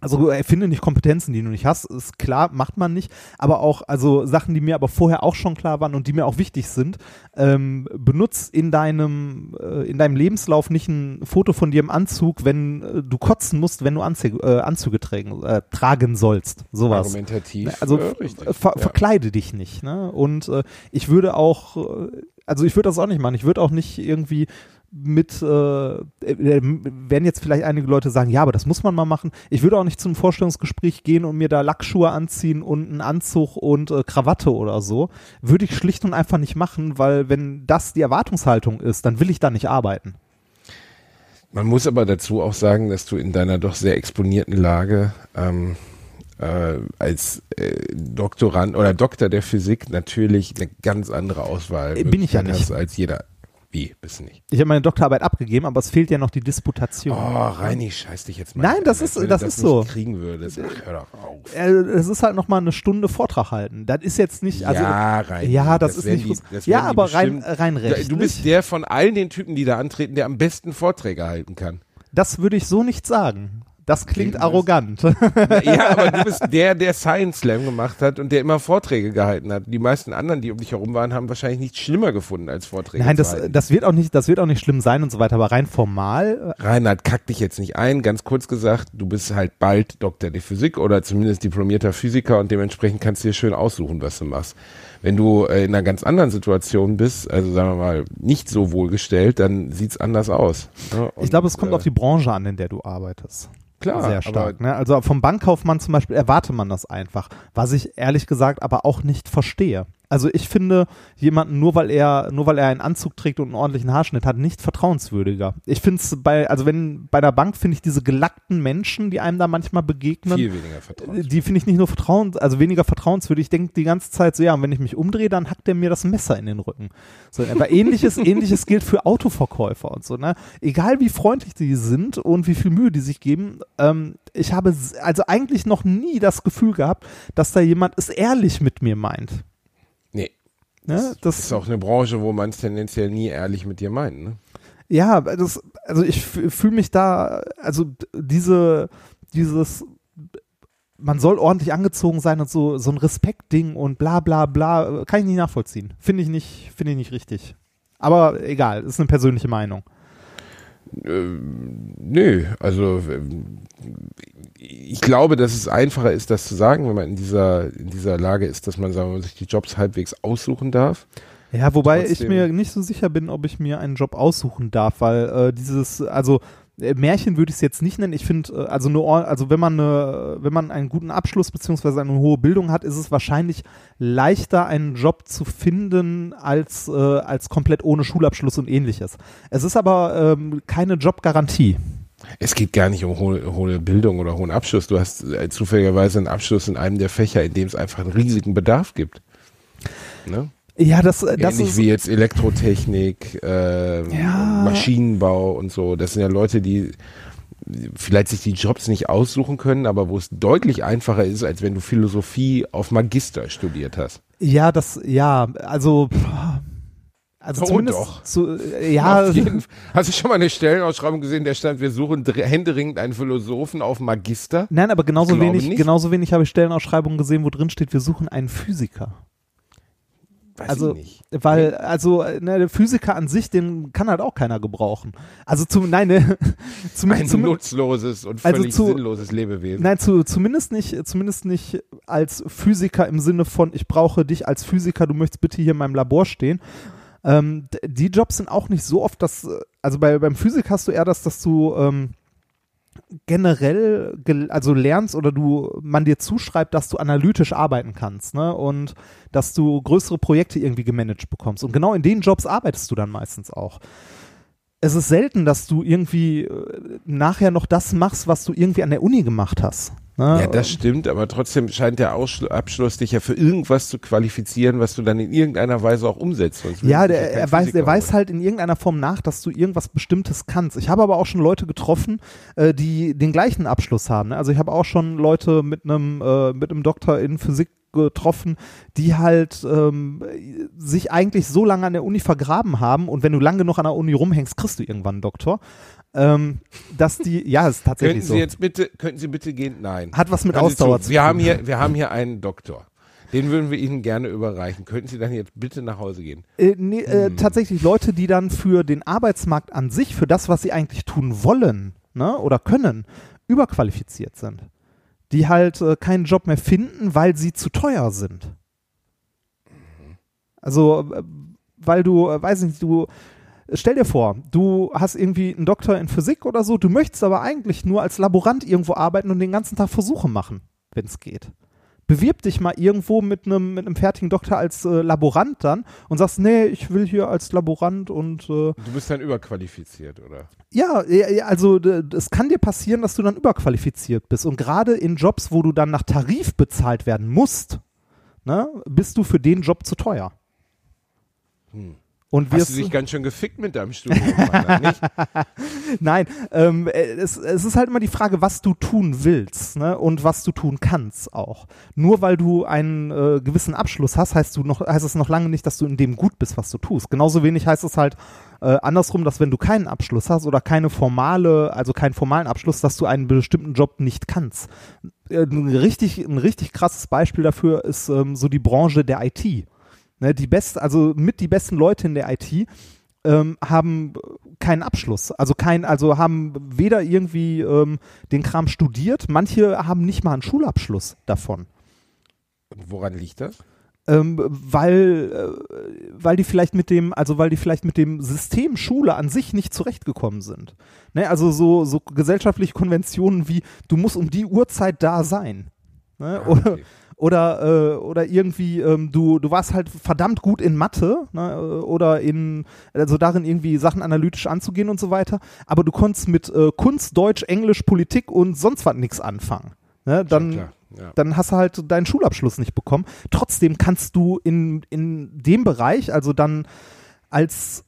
Also erfinde nicht Kompetenzen, die du nicht hast, ist klar, macht man nicht, aber auch, also Sachen, die mir aber vorher auch schon klar waren und die mir auch wichtig sind, ähm, benutz in deinem, äh, in deinem Lebenslauf nicht ein Foto von dir im Anzug, wenn äh, du kotzen musst, wenn du Anzüge, äh, Anzüge tragen, äh, tragen sollst, sowas. Argumentativ. Also äh, richtig. ver ja. verkleide dich nicht, ne? Und äh, ich würde auch, äh, also ich würde das auch nicht machen. Ich würde auch nicht irgendwie mit, äh, äh, werden jetzt vielleicht einige Leute sagen, ja, aber das muss man mal machen. Ich würde auch nicht zum Vorstellungsgespräch gehen und mir da Lackschuhe anziehen und einen Anzug und äh, Krawatte oder so. Würde ich schlicht und einfach nicht machen, weil wenn das die Erwartungshaltung ist, dann will ich da nicht arbeiten. Man muss aber dazu auch sagen, dass du in deiner doch sehr exponierten Lage ähm, äh, als äh, Doktorand oder Doktor der Physik natürlich eine ganz andere Auswahl Äh, bin ich ja nicht. hast als jeder. Wie, bist du nicht? Ich habe meine Doktorarbeit abgegeben, aber es fehlt ja noch die Disputation. Oh, Reini, scheiß dich jetzt mal. Nein, das ist, das, das ist so. kriegen würdest. Ach, hör doch auf. Es ist halt nochmal eine Stunde Vortrag halten. Das ist jetzt nicht, also. Ja, Reini. Ja, das, das ist nicht. Die, ja, aber rein, rein recht. Du bist der von allen den Typen, die da antreten, der am besten Vorträge halten kann. Das würde ich so nicht sagen. Das klingt Klingt arrogant. Ja, aber du bist der, der Science Slam gemacht hat und der immer Vorträge gehalten hat. Die meisten anderen, die um dich herum waren, haben wahrscheinlich nichts schlimmer gefunden als Vorträge. Nein, das, das wird auch nicht, das wird auch nicht schlimm sein und so weiter, aber rein formal. Äh, Reinhard, kack dich jetzt nicht ein. Ganz kurz gesagt, du bist halt bald Doktor der Physik oder zumindest diplomierter Physiker und dementsprechend kannst du dir schön aussuchen, was du machst. Wenn du äh, in einer ganz anderen Situation bist, also sagen wir mal nicht so wohlgestellt, dann sieht's anders aus. Ne? Und, ich glaube, es kommt äh, auf die Branche an, in der du arbeitest. Klar, sehr stark. Ne? Also vom Bankkaufmann zum Beispiel erwarte man das einfach, was ich ehrlich gesagt aber auch nicht verstehe. Also ich finde jemanden nur weil er nur weil er einen Anzug trägt und einen ordentlichen Haarschnitt hat nicht vertrauenswürdiger. Ich finde es bei also wenn bei der Bank finde ich diese gelackten Menschen, die einem da manchmal begegnen, viel weniger vertrauenswürdig. Die finde ich nicht nur vertrauens also weniger vertrauenswürdig. Ich denke die ganze Zeit so ja, und wenn ich mich umdrehe, dann hackt er mir das Messer in den Rücken. So, aber ähnliches ähnliches gilt für Autoverkäufer und so, ne? Egal wie freundlich die sind und wie viel Mühe die sich geben, ähm, ich habe also eigentlich noch nie das Gefühl gehabt, dass da jemand es ehrlich mit mir meint. Ne? Das ist auch eine Branche, wo man es tendenziell nie ehrlich mit dir meint. Ne? Ja, das, also ich fühle mich da, also diese, dieses, man soll ordentlich angezogen sein und so, so ein Respektding und bla bla bla, kann ich nicht nachvollziehen. Finde ich nicht, finde ich nicht richtig. Aber egal, ist eine persönliche Meinung. Äh, nö, also ich glaube, dass es einfacher ist, das zu sagen, wenn man in dieser, in dieser Lage ist, dass man sagen wir, sich die Jobs halbwegs aussuchen darf. Ja, wobei Trotzdem. ich mir nicht so sicher bin, ob ich mir einen Job aussuchen darf, weil äh, dieses, also äh, Märchen würde ich es jetzt nicht nennen. Ich finde, äh, also nur, also wenn man eine, wenn man einen guten Abschluss beziehungsweise eine hohe Bildung hat, ist es wahrscheinlich leichter, einen Job zu finden als, äh, als komplett ohne Schulabschluss und ähnliches. Es ist aber ähm, keine Jobgarantie. Es geht gar nicht um hohe, hohe Bildung oder hohen Abschluss. Du hast äh, zufälligerweise einen Abschluss in einem der Fächer, in dem es einfach einen riesigen Bedarf gibt. Ne? Ja, das, äh, das Ähnlich ist wie jetzt Elektrotechnik, äh, ja. Maschinenbau und so. Das sind ja Leute, die vielleicht sich die Jobs nicht aussuchen können, aber wo es deutlich einfacher ist, als wenn du Philosophie auf Magister studiert hast. Ja, das, ja, also also oh, zumindest doch. Zu, äh, ja. Jeden, hast du schon mal eine Stellenausschreibung gesehen, der stand, wir suchen händeringend einen Philosophen auf Magister? Nein, aber genauso wenig, genauso wenig habe ich Stellenausschreibungen gesehen, wo drin steht, wir suchen einen Physiker. Weiß also, weil, also, ne, der Physiker an sich, den kann halt auch keiner gebrauchen. Also, zum, nein, ne, zumindest. Ein nutzloses und also völlig also zu, sinnloses Lebewesen. Nein, zu, zumindest nicht, zumindest nicht als Physiker im Sinne von, ich brauche dich als Physiker, du möchtest bitte hier in meinem Labor stehen. Ähm, die Jobs sind auch nicht so oft, dass, also bei, beim Physik hast du eher das, dass du, ähm, generell also lernst oder du man dir zuschreibt, dass du analytisch arbeiten kannst, ne? Und dass du größere Projekte irgendwie gemanagt bekommst. Und genau in den Jobs arbeitest du dann meistens auch. Es ist selten, dass du irgendwie äh, nachher noch das machst, was du irgendwie an der Uni gemacht hast. Ne? Ja, das stimmt, aber trotzdem scheint der Ausschl Abschluss dich ja für irgendwas zu qualifizieren, was du dann in irgendeiner Weise auch umsetzt. Ja, der, er, weiß, er weiß halt in irgendeiner Form nach, dass du irgendwas Bestimmtes kannst. Ich habe aber auch schon Leute getroffen, äh, die den gleichen Abschluss haben. Ne? Also ich habe auch schon Leute mit einem äh, mit einem Doktor in Physik getroffen, die halt ähm, sich eigentlich so lange an der Uni vergraben haben und wenn du lange genug an der Uni rumhängst, kriegst du irgendwann einen Doktor. Ähm, dass die, ja, ist tatsächlich könnten so. Sie jetzt bitte, könnten Sie bitte gehen? Nein. Hat was mit Hören Ausdauer zu, zu wir Haben hier, wir haben hier einen Doktor. Den würden wir Ihnen gerne überreichen. Könnten Sie dann jetzt bitte nach Hause gehen? Äh, nee, äh, hm. Tatsächlich Leute, die dann für den Arbeitsmarkt an sich, für das, was sie eigentlich tun wollen ne, oder können, überqualifiziert sind die halt äh, keinen Job mehr finden, weil sie zu teuer sind. Also, äh, weil du, äh, weiß nicht, du, stell dir vor, du hast irgendwie einen Doktor in Physik oder so, du möchtest aber eigentlich nur als Laborant irgendwo arbeiten und den ganzen Tag Versuche machen, wenn es geht bewirb dich mal irgendwo mit einem mit einem fertigen Doktor als äh, Laborant dann und sagst, nee, ich will hier als Laborant und äh, Du bist dann überqualifiziert, oder? Ja, also es kann dir passieren, dass du dann überqualifiziert bist und gerade in Jobs, wo du dann nach Tarif bezahlt werden musst, ne, bist du für den Job zu teuer. Hm. Und Hast du dich ganz schön gefickt mit deinem Studium? nicht? Nein, ähm, es, es ist halt immer die Frage, was du tun willst ne? und was du tun kannst auch. Nur weil du einen äh, gewissen Abschluss hast, heißt, du noch, heißt es noch lange nicht, dass du in dem gut bist, was du tust. Genauso wenig heißt es halt äh, andersrum, dass wenn du keinen Abschluss hast oder keine formale, also keinen formalen Abschluss, dass du einen bestimmten Job nicht kannst. Äh, ein, richtig, ein richtig krasses Beispiel dafür ist ähm, so die Branche der IT Ne, die best, also mit die besten Leute in der IT ähm, haben keinen Abschluss. Also kein, also haben weder irgendwie ähm, den Kram studiert, manche haben nicht mal einen Schulabschluss davon. Und woran liegt das? Ähm, weil, äh, weil die vielleicht mit dem, also weil die vielleicht mit dem System Schule an sich nicht zurechtgekommen sind. Ne? Also so, so gesellschaftliche Konventionen wie, du musst um die Uhrzeit da sein. Ne? Ah, okay oder, äh, oder irgendwie ähm, du, du warst halt verdammt gut in Mathe ne, oder in, also darin irgendwie Sachen analytisch anzugehen und so weiter, aber du konntest mit äh, Kunst, Deutsch, Englisch, Politik und sonst was nichts anfangen. Ne, dann, ja. dann hast du halt deinen Schulabschluss nicht bekommen. Trotzdem kannst du in, in dem Bereich, also dann als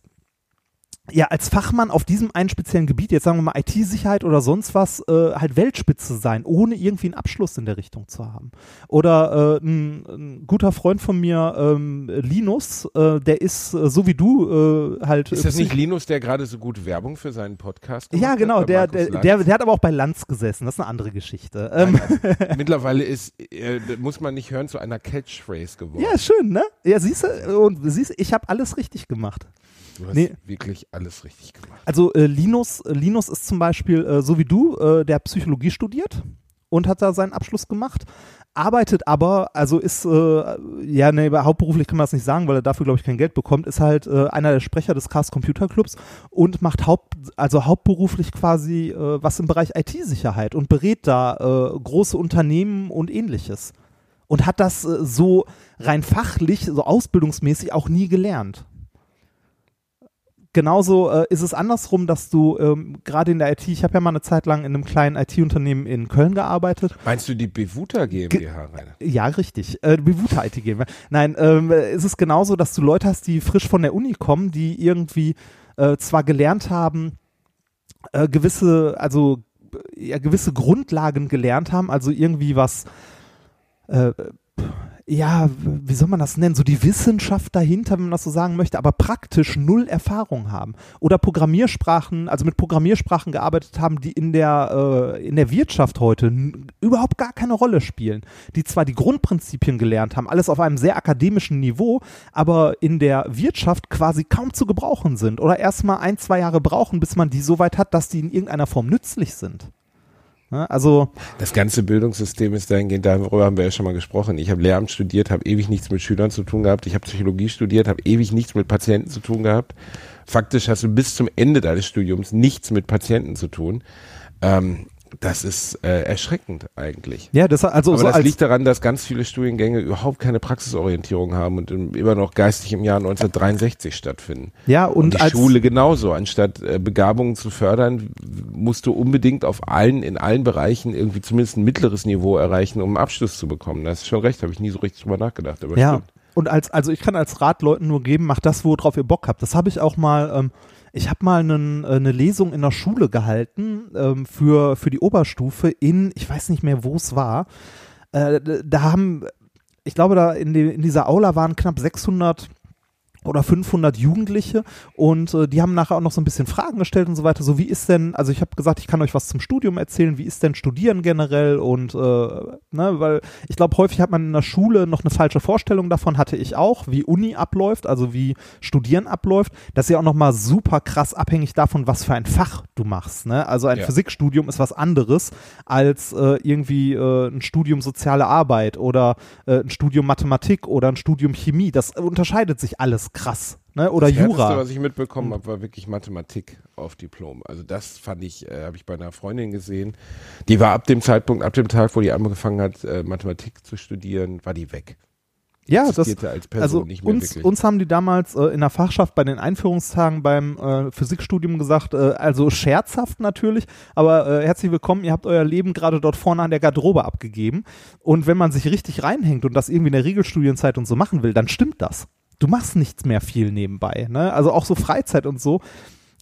ja, als Fachmann auf diesem einen speziellen Gebiet, jetzt sagen wir mal IT-Sicherheit oder sonst was, äh, halt Weltspitze sein, ohne irgendwie einen Abschluss in der Richtung zu haben. Oder äh, ein, ein, guter Freund von mir, ähm, Linus, äh, der ist äh, so wie du äh, halt. Ist das nicht Linus, der gerade so gut Werbung für seinen Podcast gemacht Ja, genau, hat, der, der, der, der, hat aber auch bei Lanz gesessen, das ist eine andere Geschichte. Ähm. Nein, mittlerweile ist, äh, muss man nicht hören, zu einer Catchphrase geworden. Ja, schön, ne? Ja, siehst du, und siehst ich habe alles richtig gemacht. Du hast nee. wirklich alles richtig gemacht. Also äh, Linus, äh, Linus ist zum Beispiel, äh, so wie du, äh, der Psychologie studiert und hat da seinen Abschluss gemacht, arbeitet aber, also ist, äh, ja, nee, hauptberuflich kann man das nicht sagen, weil er dafür, glaube ich, kein Geld bekommt, ist halt äh, einer der Sprecher des Cars Computer Clubs und macht haupt, also hauptberuflich quasi was im Bereich IT-Sicherheit und berät da große Unternehmen und ähnliches. Und hat das so rein fachlich, so ausbildungsmäßig auch nie gelernt genauso äh, ist es andersrum, dass du ähm, gerade in der IT, ich habe ja mal eine Zeit lang in einem kleinen IT-Unternehmen in Köln gearbeitet. Meinst du die Bevuta GmbH? Ge ja, richtig. Äh, Bevuta IT GmbH. Nein, ähm, ist es genauso, dass du Leute hast, die frisch von der Uni kommen, die irgendwie äh, zwar gelernt haben, äh, gewisse, also ja, gewisse Grundlagen gelernt haben, also irgendwie was äh, ja, wie soll man das nennen, so die Wissenschaft dahinter, wenn man das so sagen möchte, aber praktisch null Erfahrung haben. Oder Programmiersprachen, also mit Programmiersprachen gearbeitet haben, die in der, äh, in der Wirtschaft heute überhaupt gar keine Rolle spielen. Die zwar die Grundprinzipien gelernt haben, alles auf einem sehr akademischen Niveau, aber in der Wirtschaft quasi kaum zu gebrauchen sind. Oder erstmal ein, zwei Jahre brauchen, bis man die so weit hat, dass die in irgendeiner Form nützlich sind. Ne? Also das ganze Bildungssystem ist dahingehend, darüber haben wir ja schon mal gesprochen. Ich habe Lehramt studiert, habe ewig nichts mit Schülern zu tun gehabt. Ich habe Psychologie studiert, habe ewig nichts mit Patienten zu tun gehabt. Faktisch hast du bis zum Ende deines Studiums nichts mit Patienten zu tun. Ähm, das ist äh, erschreckend eigentlich. Ja, das also Aber so das liegt daran, dass ganz viele Studiengänge überhaupt keine Praxisorientierung haben und immer noch geistig im Jahr 1963 stattfinden. Ja, und, und die Schule genauso. Anstatt äh, Begabungen zu fördern, musst du unbedingt auf allen in allen Bereichen irgendwie zumindest ein mittleres Niveau erreichen, um einen Abschluss zu bekommen. Das ist schon recht, habe ich nie so richtig drüber nachgedacht. Aber ja. Stimmt. Und als also ich kann als Rat Leuten nur geben, macht das, worauf ihr Bock habt. Das habe ich auch mal ähm, ich habe mal einen, äh, eine Lesung in der Schule gehalten ähm, für, für die Oberstufe in, ich weiß nicht mehr, wo es war. Äh, da haben, ich glaube, da in, die, in dieser Aula waren knapp 600 oder 500 Jugendliche und äh, die haben nachher auch noch so ein bisschen Fragen gestellt und so weiter. So wie ist denn, also ich habe gesagt, ich kann euch was zum Studium erzählen, wie ist denn Studieren generell und äh, ne, weil ich glaube, häufig hat man in der Schule noch eine falsche Vorstellung davon, hatte ich auch, wie Uni abläuft, also wie Studieren abläuft. Das ist ja auch nochmal super krass abhängig davon, was für ein Fach du machst. Ne? Also ein ja. Physikstudium ist was anderes als äh, irgendwie äh, ein Studium Soziale Arbeit oder äh, ein Studium Mathematik oder ein Studium Chemie. Das unterscheidet sich alles krass. Ne? Oder das Jura. Das, was ich mitbekommen habe, war wirklich Mathematik auf Diplom. Also das fand ich, äh, habe ich bei einer Freundin gesehen. Die war ab dem Zeitpunkt, ab dem Tag, wo die angefangen hat, äh, Mathematik zu studieren, war die weg. Ja, das, also uns, uns haben die damals äh, in der Fachschaft bei den Einführungstagen beim äh, Physikstudium gesagt, äh, also scherzhaft natürlich, aber äh, herzlich willkommen, ihr habt euer Leben gerade dort vorne an der Garderobe abgegeben und wenn man sich richtig reinhängt und das irgendwie in der Regelstudienzeit und so machen will, dann stimmt das du machst nichts mehr viel nebenbei. Ne? Also auch so Freizeit und so.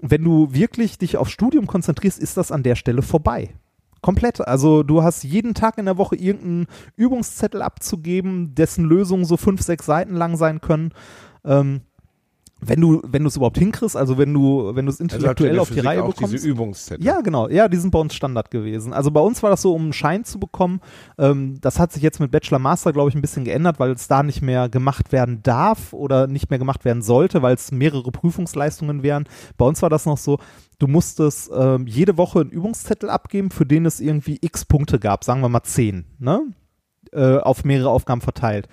Wenn du wirklich dich aufs Studium konzentrierst, ist das an der Stelle vorbei. Komplett. Also du hast jeden Tag in der Woche irgendeinen Übungszettel abzugeben, dessen Lösungen so fünf, sechs Seiten lang sein können. Ähm, wenn du wenn du es überhaupt hinkriegst, also wenn du wenn du es also intellektuell also auf die Reihe bekommst. Diese Übungszettel. Ja, genau. Ja, die sind bei uns Standard gewesen. Also bei uns war das so, um einen Schein zu bekommen. Ähm, das hat sich jetzt mit Bachelor Master, glaube ich, ein bisschen geändert, weil es da nicht mehr gemacht werden darf oder nicht mehr gemacht werden sollte, weil es mehrere Prüfungsleistungen wären. Bei uns war das noch so, du musstest ähm, jede Woche einen Übungszettel abgeben, für den es irgendwie x Punkte gab, sagen wir mal zehn, ne? Äh, auf mehrere Aufgaben verteilt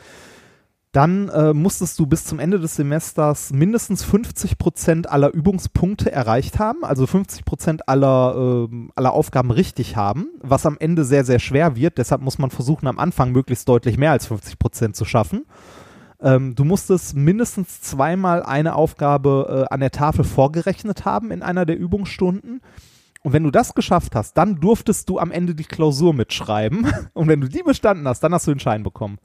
dann äh, musstest du bis zum Ende des Semesters mindestens 50 Prozent aller Übungspunkte erreicht haben, also 50 Prozent aller, äh, aller Aufgaben richtig haben, was am Ende sehr, sehr schwer wird. Deshalb muss man versuchen, am Anfang möglichst deutlich mehr als 50 Prozent zu schaffen. Ähm, du musstest mindestens zweimal eine Aufgabe äh, an der Tafel vorgerechnet haben in einer der Übungsstunden. Und wenn du das geschafft hast, dann durftest du am Ende die Klausur mitschreiben. Und wenn du die bestanden hast, dann hast du den Schein bekommen.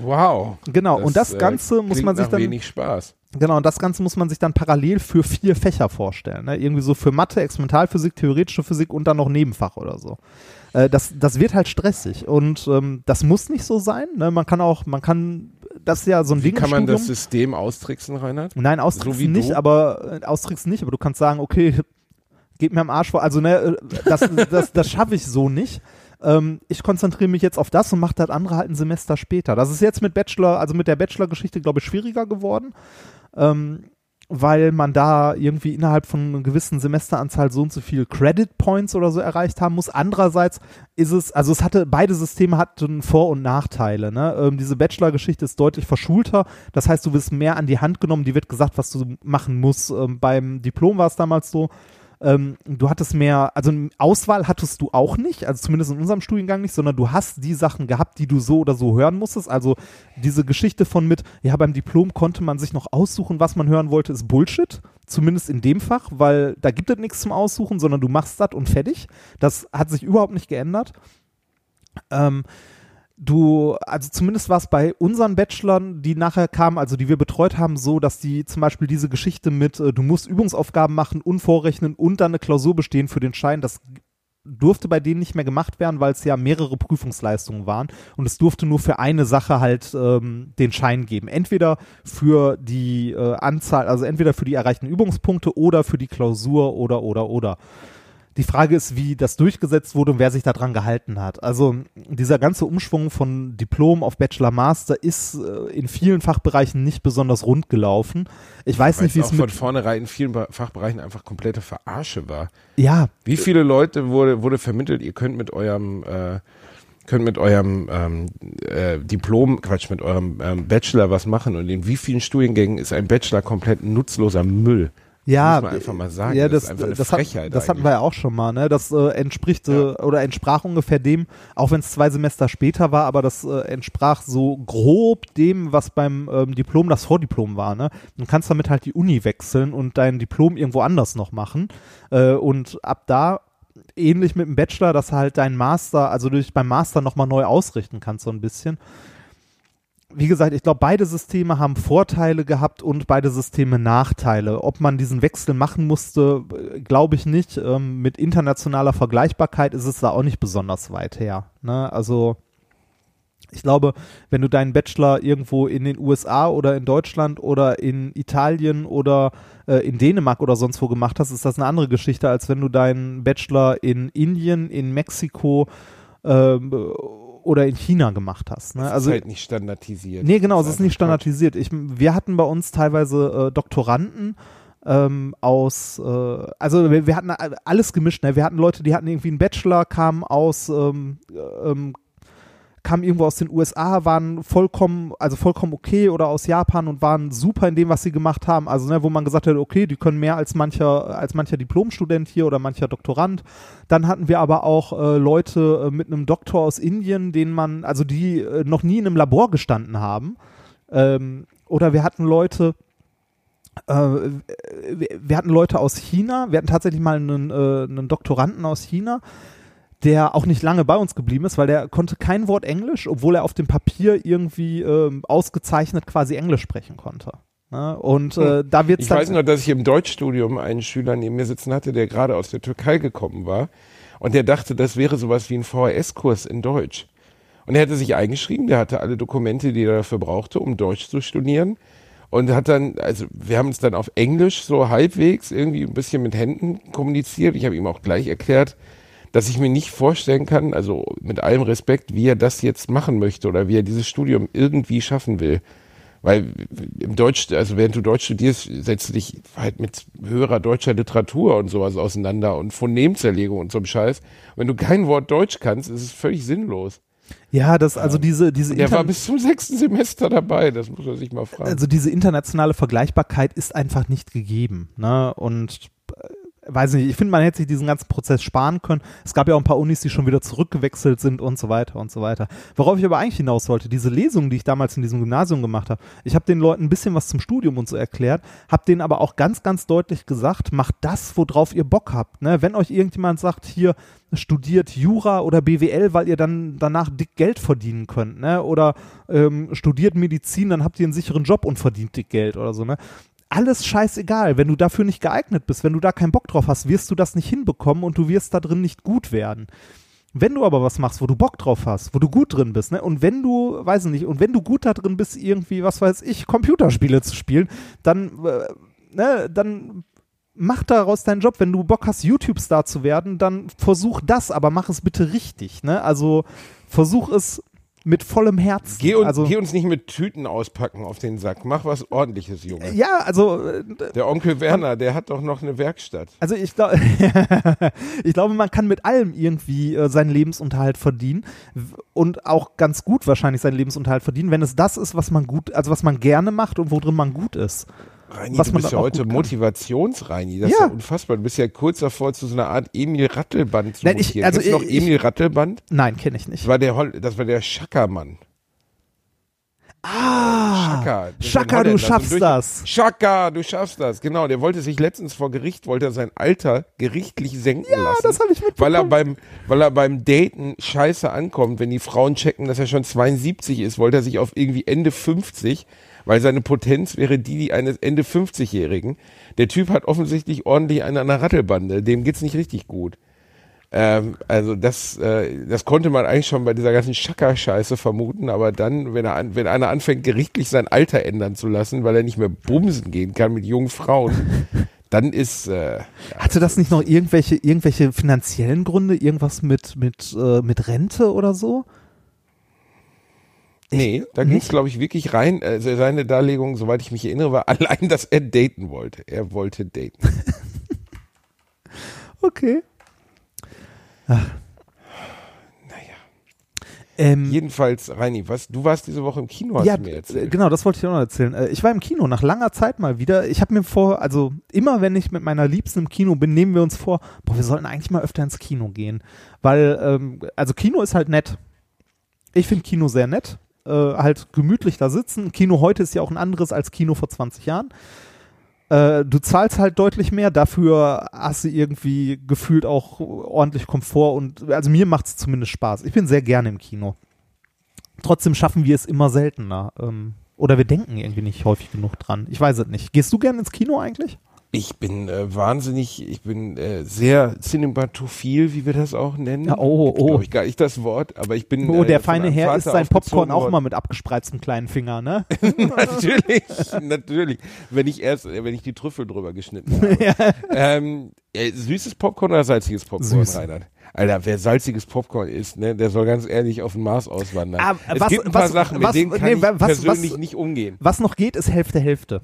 Wow. Genau, das, und das äh, Ganze äh, muss man sich dann. wenig Spaß. Genau, und das Ganze muss man sich dann parallel für vier Fächer vorstellen. Ne? Irgendwie so für Mathe, Experimentalphysik, theoretische Physik und dann noch Nebenfach oder so. Äh, das, das wird halt stressig und ähm, das muss nicht so sein. Ne? Man kann auch, man kann, das ist ja so ein Wie Ding. Kann man das System austricksen, Reinhard? Nein, austricksen so nicht, du? aber äh, austricksen nicht, aber du kannst sagen, okay, geht mir am Arsch vor. Also ne, äh, das, das, das schaffe ich so nicht ähm, ich konzentriere mich jetzt auf das und mache das andere halt ein Semester später. Das ist jetzt mit Bachelor, also mit der Bachelor-Geschichte, glaube ich, schwieriger geworden. Ähm, weil man da irgendwie innerhalb von einer gewissen Semesteranzahl so und so viel Credit Points oder so erreicht haben muss. Andererseits ist es, also es hatte, beide Systeme hatten Vor- und Nachteile. Ne? Ähm, diese Bachelor-Geschichte ist deutlich verschulter. Das heißt, du wirst mehr an die Hand genommen, die wird gesagt, was du machen musst. Ähm, beim Diplom war es damals so, ähm, du hattest mehr, also Auswahl hattest du auch nicht, also zumindest in unserem Studiengang nicht, sondern du hast die Sachen gehabt, die du so oder so hören musstest. Also diese Geschichte von mit, ja, beim Diplom konnte man sich noch aussuchen, was man hören wollte, ist Bullshit. Zumindest in dem Fach, weil da gibt es nichts zum Aussuchen, sondern du machst das und fertig. Das hat sich überhaupt nicht geändert. Ähm, du, also zumindest war es bei unseren Bachelorn, die nachher kamen, also die wir betreut haben, so, dass die zum Beispiel diese Geschichte mit, äh, du musst Übungsaufgaben machen und vorrechnen und dann eine Klausur bestehen für den Schein, das durfte bei denen nicht mehr gemacht werden, weil es ja mehrere Prüfungsleistungen waren und es durfte nur für eine Sache halt ähm, den Schein geben. Entweder für die äh, Anzahl, also entweder für die erreichten Übungspunkte oder für die Klausur oder oder oder. Die Frage ist, wie das durchgesetzt wurde und wer sich daran gehalten hat. Also dieser ganze Umschwung von Diplom auf Bachelor Master ist äh, in vielen Fachbereichen nicht besonders rund gelaufen. Ich weiß Weil nicht, wie es von vornherein in vielen Fachbereichen einfach komplette Verarsche war. Ja. Wie viele Leute wurde wurde vermittelt, ihr könnt mit eurem äh, könnt mit eurem ähm, äh, Diplom, Quatsch, mit eurem ähm, Bachelor was machen und in wie vielen Studiengängen ist ein Bachelor komplett nutzloser Müll? Ja, muss man einfach mal sagen. Ja, das, das, das, hat, das hatten wir ja auch schon mal. Ne? Das äh, entspricht ja. äh, oder entsprach ungefähr dem, auch wenn es zwei Semester später war, aber das äh, entsprach so grob dem, was beim ähm, Diplom das Vordiplom war. Ne? Du kannst damit halt die Uni wechseln und dein Diplom irgendwo anders noch machen. Äh, und ab da ähnlich mit dem Bachelor, dass halt dein Master, also du dich beim Master nochmal neu ausrichten kannst, so ein bisschen wie gesagt, ich glaube, beide Systeme haben Vorteile gehabt und beide Systeme Nachteile. Ob man diesen Wechsel machen musste, glaube ich nicht. Ähm, mit internationaler Vergleichbarkeit ist es da auch nicht besonders weit her. Ne? Also ich glaube, wenn du deinen Bachelor irgendwo in den USA oder in Deutschland oder in Italien oder äh, in Dänemark oder sonst wo gemacht hast, ist das eine andere Geschichte, als wenn du deinen Bachelor in Indien, in Mexiko äh, oder in China gemacht hast. Ne? Das also, ist halt nicht standardisiert. Nee, genau, es ist nicht standardisiert. Ich, wir hatten bei uns teilweise äh, Doktoranden, ähm, aus, äh, also wir, wir, hatten alles gemischt. Ne? Wir hatten Leute, die hatten irgendwie einen Bachelor, kamen aus ähm, ähm, kamen irgendwo aus den USA, waren vollkommen, also vollkommen okay oder aus Japan und waren super in dem, was sie gemacht haben. Also, ne, wo man gesagt hat, okay, die können mehr als mancher, als mancher Diplomstudent hier oder mancher Doktorand. Dann hatten wir aber auch äh, Leute äh, mit einem Doktor aus Indien, denen man, also die äh, noch nie in einem Labor gestanden haben. Ähm, oder wir hatten Leute, äh, wir hatten Leute aus China, wir hatten tatsächlich mal einen, äh, einen Doktoranden aus China, der auch nicht lange bei uns geblieben ist, weil der konnte kein Wort Englisch, obwohl er auf dem Papier irgendwie ähm, ausgezeichnet quasi Englisch sprechen konnte. Ne? Und äh, hm. da wird Ich weiß noch, dass ich im Deutschstudium einen Schüler neben mir sitzen hatte, der gerade aus der Türkei gekommen war und der dachte, das wäre sowas wie ein VHS-Kurs in Deutsch. Und er hatte sich eingeschrieben, der hatte alle Dokumente, die er dafür brauchte, um Deutsch zu studieren. Und hat dann, also wir haben uns dann auf Englisch so halbwegs irgendwie ein bisschen mit Händen kommuniziert. Ich habe ihm auch gleich erklärt, dass ich mir nicht vorstellen kann, also mit allem Respekt, wie er das jetzt machen möchte oder wie er dieses Studium irgendwie schaffen will. Weil im Deutsch, also während du Deutsch studierst, setzt du dich halt mit höherer deutscher Literatur und sowas auseinander und Phonемzerlegung und so einem Scheiß. wenn du kein Wort Deutsch kannst, ist es völlig sinnlos. Ja, das, also diese, diese. Der war bis zum sechsten Semester dabei, das muss man sich mal fragen. Also diese internationale Vergleichbarkeit ist einfach nicht gegeben, ne? Und weiß nicht, ich finde, man hätte sich diesen ganzen Prozess sparen können. Es gab ja auch ein paar Unis, die schon wieder zurückgewechselt sind und so weiter und so weiter. Worauf ich aber eigentlich hinaus wollte, diese Lesungen, die ich damals in diesem Gymnasium gemacht habe, ich habe den Leuten ein bisschen was zum Studium und so erklärt, habe denen aber auch ganz, ganz deutlich gesagt, macht das, worauf ihr Bock habt. Ne? Wenn euch irgendjemand sagt, hier, studiert Jura oder BWL, weil ihr dann danach dick Geld verdienen könnt, ne? Oder ähm, studiert Medizin, dann habt ihr einen sicheren Job und verdient dick Geld oder so, ne? Alles scheißegal. Wenn du dafür nicht geeignet bist, wenn du da keinen Bock drauf hast, wirst du das nicht hinbekommen und du wirst da drin nicht gut werden. Wenn du aber was machst, wo du Bock drauf hast, wo du gut drin bist, ne, und wenn du, weiß ich nicht, und wenn du gut da drin bist, irgendwie, was weiß ich, Computerspiele zu spielen, dann, äh, ne, dann mach daraus deinen Job. Wenn du Bock hast, YouTube-Star zu werden, dann versuch das, aber mach es bitte richtig, ne, also versuch es mit vollem Herzen. Geh, und, also, geh uns nicht mit Tüten auspacken auf den Sack. Mach was ordentliches, Junge. Ja, also. Äh, der Onkel Werner, der hat doch noch eine Werkstatt. Also ich glaube, ich glaube, man kann mit allem irgendwie äh, seinen Lebensunterhalt verdienen und auch ganz gut wahrscheinlich seinen Lebensunterhalt verdienen, wenn es das ist, was man gut, also was man gerne macht und worin man gut ist. Reini, was du bist ja heute Motivationsreini. Das ja. ist ja unfassbar. Du bist ja kurz davor, zu so einer Art Emil Rattelband zu Nein, ich, also Kennst du noch Emil Rattelband? Nein, kenne ich nicht. Das war der, das war der Schackermann. Ah, Schaka, Schaka du schaffst durch, das. Schaka, du schaffst das. Genau, der wollte sich letztens vor Gericht, wollte er sein Alter gerichtlich senken ja, lassen. Ja, das habe ich mitbekommen. Weil er beim, weil er beim Daten scheiße ankommt, wenn die Frauen checken, dass er schon 72 ist, wollte er sich auf irgendwie Ende 50 weil seine Potenz wäre die, die eines Ende 50-Jährigen. Der Typ hat offensichtlich ordentlich eine an der Rattelbande, dem geht's nicht richtig gut. Ähm, also das, äh, das konnte man eigentlich schon bei dieser ganzen Schacker-Scheiße vermuten, aber dann, wenn, er wenn einer anfängt, gerichtlich sein Alter ändern zu lassen, weil er nicht mehr bumsen gehen kann mit jungen Frauen, dann ist. Äh, Hatte das nicht noch irgendwelche, irgendwelche finanziellen Gründe, irgendwas mit, mit, äh, mit Rente oder so? Nee, da ging es, glaube ich, wirklich rein. Also seine Darlegung, soweit ich mich erinnere, war allein, dass er daten wollte. Er wollte daten. okay. Ach. Naja. Ähm, Jedenfalls, Reini, was, du warst diese Woche im Kino, hast ja, du mir erzählt. Genau, das wollte ich auch noch erzählen. Äh, ich war im Kino nach langer Zeit mal wieder. Ich habe mir vor, also immer wenn ich mit meiner Liebsten im Kino bin, nehmen wir uns vor, boah, wir sollten eigentlich mal öfter ins Kino gehen. Weil, ähm, also Kino ist halt nett. Ich finde Kino sehr nett äh, halt gemütlich da sitzen. Kino heute ist ja auch ein anderes als Kino vor 20 Jahren. Äh, du zahlst halt deutlich mehr, dafür hast du irgendwie gefühlt auch ordentlich Komfort und also mir macht es zumindest Spaß. Ich bin sehr gerne im Kino. Trotzdem schaffen wir es immer seltener. Ähm, oder wir denken irgendwie nicht häufig genug dran. Ich weiß es nicht. Gehst du gerne ins Kino eigentlich? Ich bin äh, wahnsinnig, ich bin äh, sehr cinematophil, wie wir das auch nennen. Ja, oh, oh. Glaube ich gar nicht das Wort, aber ich bin. Oh, der äh, feine Herr ist sein Popcorn auch mal mit abgespreiztem kleinen Finger, ne? natürlich, natürlich. Wenn ich erst, äh, wenn ich die Trüffel drüber geschnitten habe. ja. ähm, äh, süßes Popcorn oder salziges Popcorn, Süß. Reinhard? Alter, wer salziges Popcorn isst, ne, der soll ganz ehrlich auf den Mars auswandern. Aber ah, es was, gibt ein paar was, Sachen, mit was, denen kann nee, ich was, persönlich nicht umgehen. Was noch geht, ist Hälfte Hälfte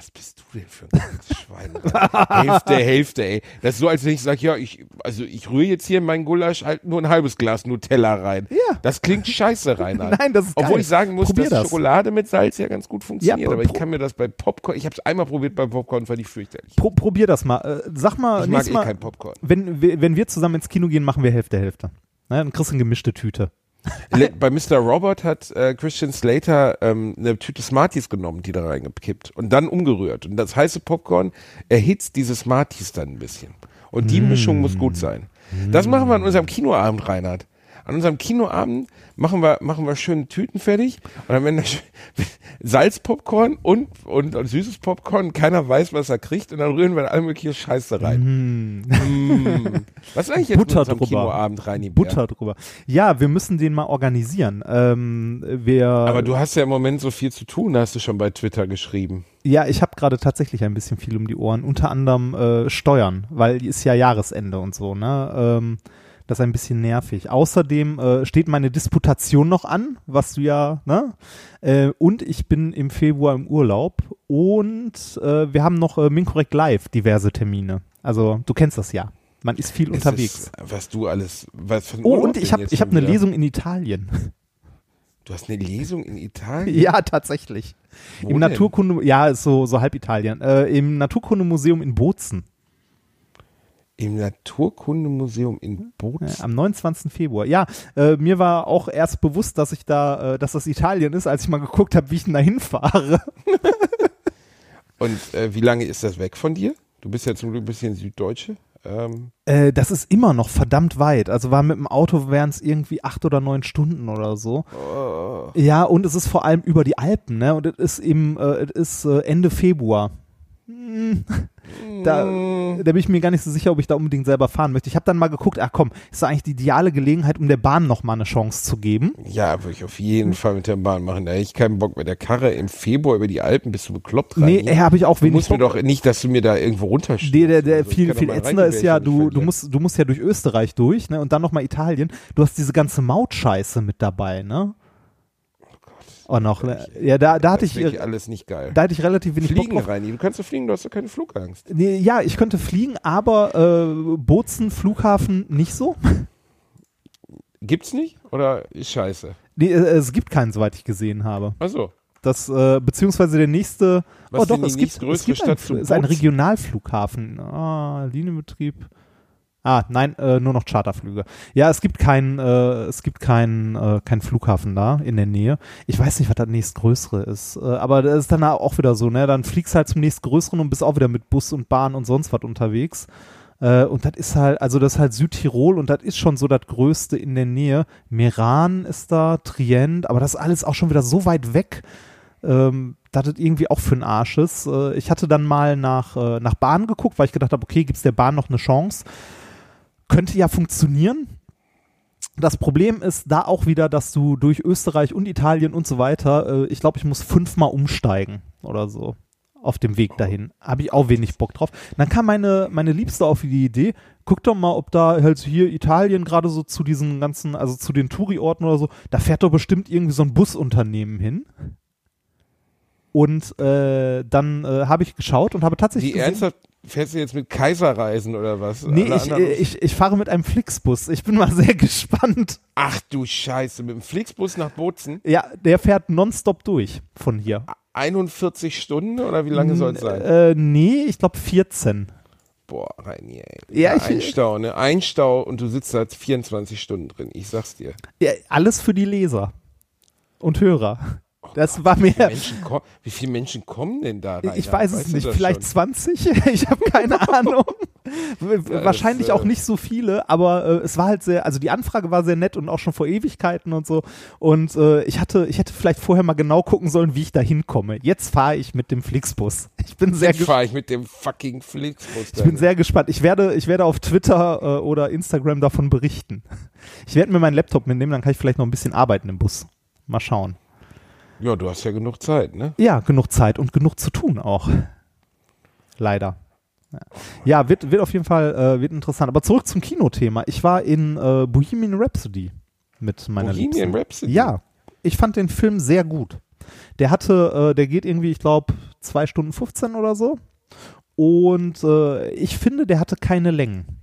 was bist du denn für ein Schwein? Hälfte, Hälfte, ey. Das ist so, als wenn ich sage, ja, ich, also ich rühre jetzt hier in meinen Gulasch halt nur ein halbes Glas Nutella rein. Ja. Das klingt scheiße, Reinhard. Nein, das ist Obwohl geil. ich sagen muss, dass das. Schokolade mit Salz ja ganz gut funktioniert. Ja, aber ich kann mir das bei Popcorn, ich habe es einmal probiert bei Popcorn, fand ich fürchterlich. Pro, probier das mal. Äh, sag mal, ich mag eh mal, kein Popcorn. Wenn, wenn wir zusammen ins Kino gehen, machen wir Hälfte, Hälfte. Ne, dann kriegst du eine gemischte Tüte. Bei Mr. Robot hat äh, Christian Slater ähm, eine Tüte Smarties genommen, die da reingekippt und dann umgerührt. Und das heiße Popcorn erhitzt diese Smarties dann ein bisschen. Und die mm. Mischung muss gut sein. Das machen wir an unserem Kinoabend, Reinhard. An unserem Kinoabend machen wir, machen wir schön Tüten fertig und dann werden da Salzpopcorn und, und, und, süßes Popcorn, keiner weiß, was er kriegt und dann rühren wir alle mögliche Scheiße rein. Mm. Mm. Was ist eigentlich jetzt Butter drüber. Kinoabend rein? Butter drüber. Ja, wir müssen den mal organisieren. Ähm, wir, Aber du hast ja im Moment so viel zu tun, hast du schon bei Twitter geschrieben. Ja, ich habe gerade tatsächlich ein bisschen viel um die Ohren, unter anderem äh, Steuern, weil ist ja Jahresende und so, ne? Ähm, das ist ein bisschen nervig. Außerdem äh, steht meine Disputation noch an, was du ja, ne? Äh, und ich bin im Februar im Urlaub und äh, wir haben noch äh, Minkorrekt Live diverse Termine. Also du kennst das ja. Man ist viel es unterwegs. Ist, was du alles. Was oh, und ich habe ich hab eine Lesung in Italien. Du hast eine Lesung in Italien? Ja, tatsächlich. Wo Im denn? Naturkunde, ja, ist so, so halb Italien. Äh, Im Naturkundemuseum in Bozen. Im Naturkundemuseum in Bozen. Ja, am 29. Februar. Ja, äh, mir war auch erst bewusst, dass ich da, äh, dass das Italien ist, als ich mal geguckt habe, wie ich denn da hinfahre. Und äh, wie lange ist das weg von dir? Du bist ja zum Glück ein bisschen Süddeutsche. Ähm. Äh, das ist immer noch verdammt weit. Also war mit dem Auto wären es irgendwie acht oder neun Stunden oder so. Oh. Ja, und es ist vor allem über die Alpen, ne? Und es ist im, äh, es ist äh, Ende Februar. Hm. Da, da bin ich mir gar nicht so sicher, ob ich da unbedingt selber fahren möchte. Ich habe dann mal geguckt, ach komm, ist eigentlich die ideale Gelegenheit, um der Bahn nochmal eine Chance zu geben. Ja, würde ich auf jeden Fall mit der Bahn machen. Da hätte ich keinen Bock mit der Karre im Februar über die Alpen, bist du bekloppt rein. Nee, habe ich auch wenig. Du musst mir doch nicht, dass du mir da irgendwo runterstehst. Nee, der, der also, viel, viel ätzender ist ja, du, du musst, du musst ja durch Österreich durch, ne, und dann nochmal Italien. Du hast diese ganze Mautscheiße mit dabei, ne? Oh noch, ne? Ja, da, da hatte ich. Alles nicht geil. Da hatte ich relativ wenig Fliegen Bock rein. Du kannst du fliegen, du hast doch keine Flugangst. Nee, ja, ich könnte fliegen, aber äh, Bozen, Flughafen nicht so. Gibt's nicht? Oder ist scheiße? Nee, äh, es gibt keinen, soweit ich gesehen habe. Ach so. Das, äh, beziehungsweise der nächste. Was oh doch, es gibt, es gibt ein, ist ein Regionalflughafen. Ah, Linienbetrieb. Ah, nein, äh, nur noch Charterflüge. Ja, es gibt keinen, äh, es gibt keinen, äh, keinen Flughafen da in der Nähe. Ich weiß nicht, was das nächstgrößere ist, äh, aber das ist dann auch wieder so, ne? Dann fliegst halt zum nächstgrößeren und bist auch wieder mit Bus und Bahn und sonst was unterwegs. Äh, und das ist halt, also das ist halt Südtirol und das ist schon so das Größte in der Nähe. Meran ist da, Trient, aber das ist alles auch schon wieder so weit weg. Ähm, das irgendwie auch für den Arsch ist. Äh, ich hatte dann mal nach, äh, nach Bahn geguckt, weil ich gedacht habe, okay, gibt's der Bahn noch eine Chance? Könnte ja funktionieren. Das Problem ist da auch wieder, dass du durch Österreich und Italien und so weiter, äh, ich glaube, ich muss fünfmal umsteigen oder so auf dem Weg dahin. Habe ich auch wenig Bock drauf. Dann kam meine, meine Liebste auf die Idee, guck doch mal, ob da halt hier Italien gerade so zu diesen ganzen, also zu den Touri-Orten oder so, da fährt doch bestimmt irgendwie so ein Busunternehmen hin. Und äh, dann äh, habe ich geschaut und habe tatsächlich. Die gesehen, ernsthaft, Fährst du jetzt mit Kaiserreisen oder was? Nee, ich, ich, ich, fahre mit einem Flixbus. Ich bin mal sehr gespannt. Ach du Scheiße, mit dem Flixbus nach Bozen? Ja, der fährt nonstop durch von hier. 41 Stunden oder wie lange soll es sein? Äh, nee, ich glaube 14. Boah, Reini, ey. Ja, ich, ein Stau, ne? Ein Stau und du sitzt da 24 Stunden drin. Ich sag's dir. Ja, alles für die Leser und Hörer. Das war mir. Wie viele, Menschen kommen denn da rein? Ich weiß es nicht, vielleicht schon? 20? ich habe keine Ahnung. Ja, Wahrscheinlich das, auch äh, nicht so viele, aber äh, es war halt sehr, also die Anfrage war sehr nett und auch schon vor Ewigkeiten und so. Und äh, ich hatte, ich hätte vielleicht vorher mal genau gucken sollen, wie ich da hinkomme. Jetzt fahre ich mit dem Flixbus. Ich bin sehr Jetzt fahre ich mit dem fucking Flixbus. Ich bin sehr gespannt. Ich werde, ich werde auf Twitter äh, oder Instagram davon berichten. Ich werde mir meinen Laptop mitnehmen, dann kann ich vielleicht noch ein bisschen arbeiten im Bus. Mal schauen. Ja, du hast ja genug Zeit, ne? Ja, genug Zeit und genug zu tun auch. Leider. Ja, wird, wird auf jeden Fall äh, wird interessant. Aber zurück zum Kinothema. Ich war in äh, Bohemian Rhapsody mit meiner Bohemian Liebsten. Rhapsody? Ja, ich fand den Film sehr gut. Der hatte, äh, der geht irgendwie, ich glaube, zwei Stunden 15 oder so. Und äh, ich finde, der hatte keine Längen.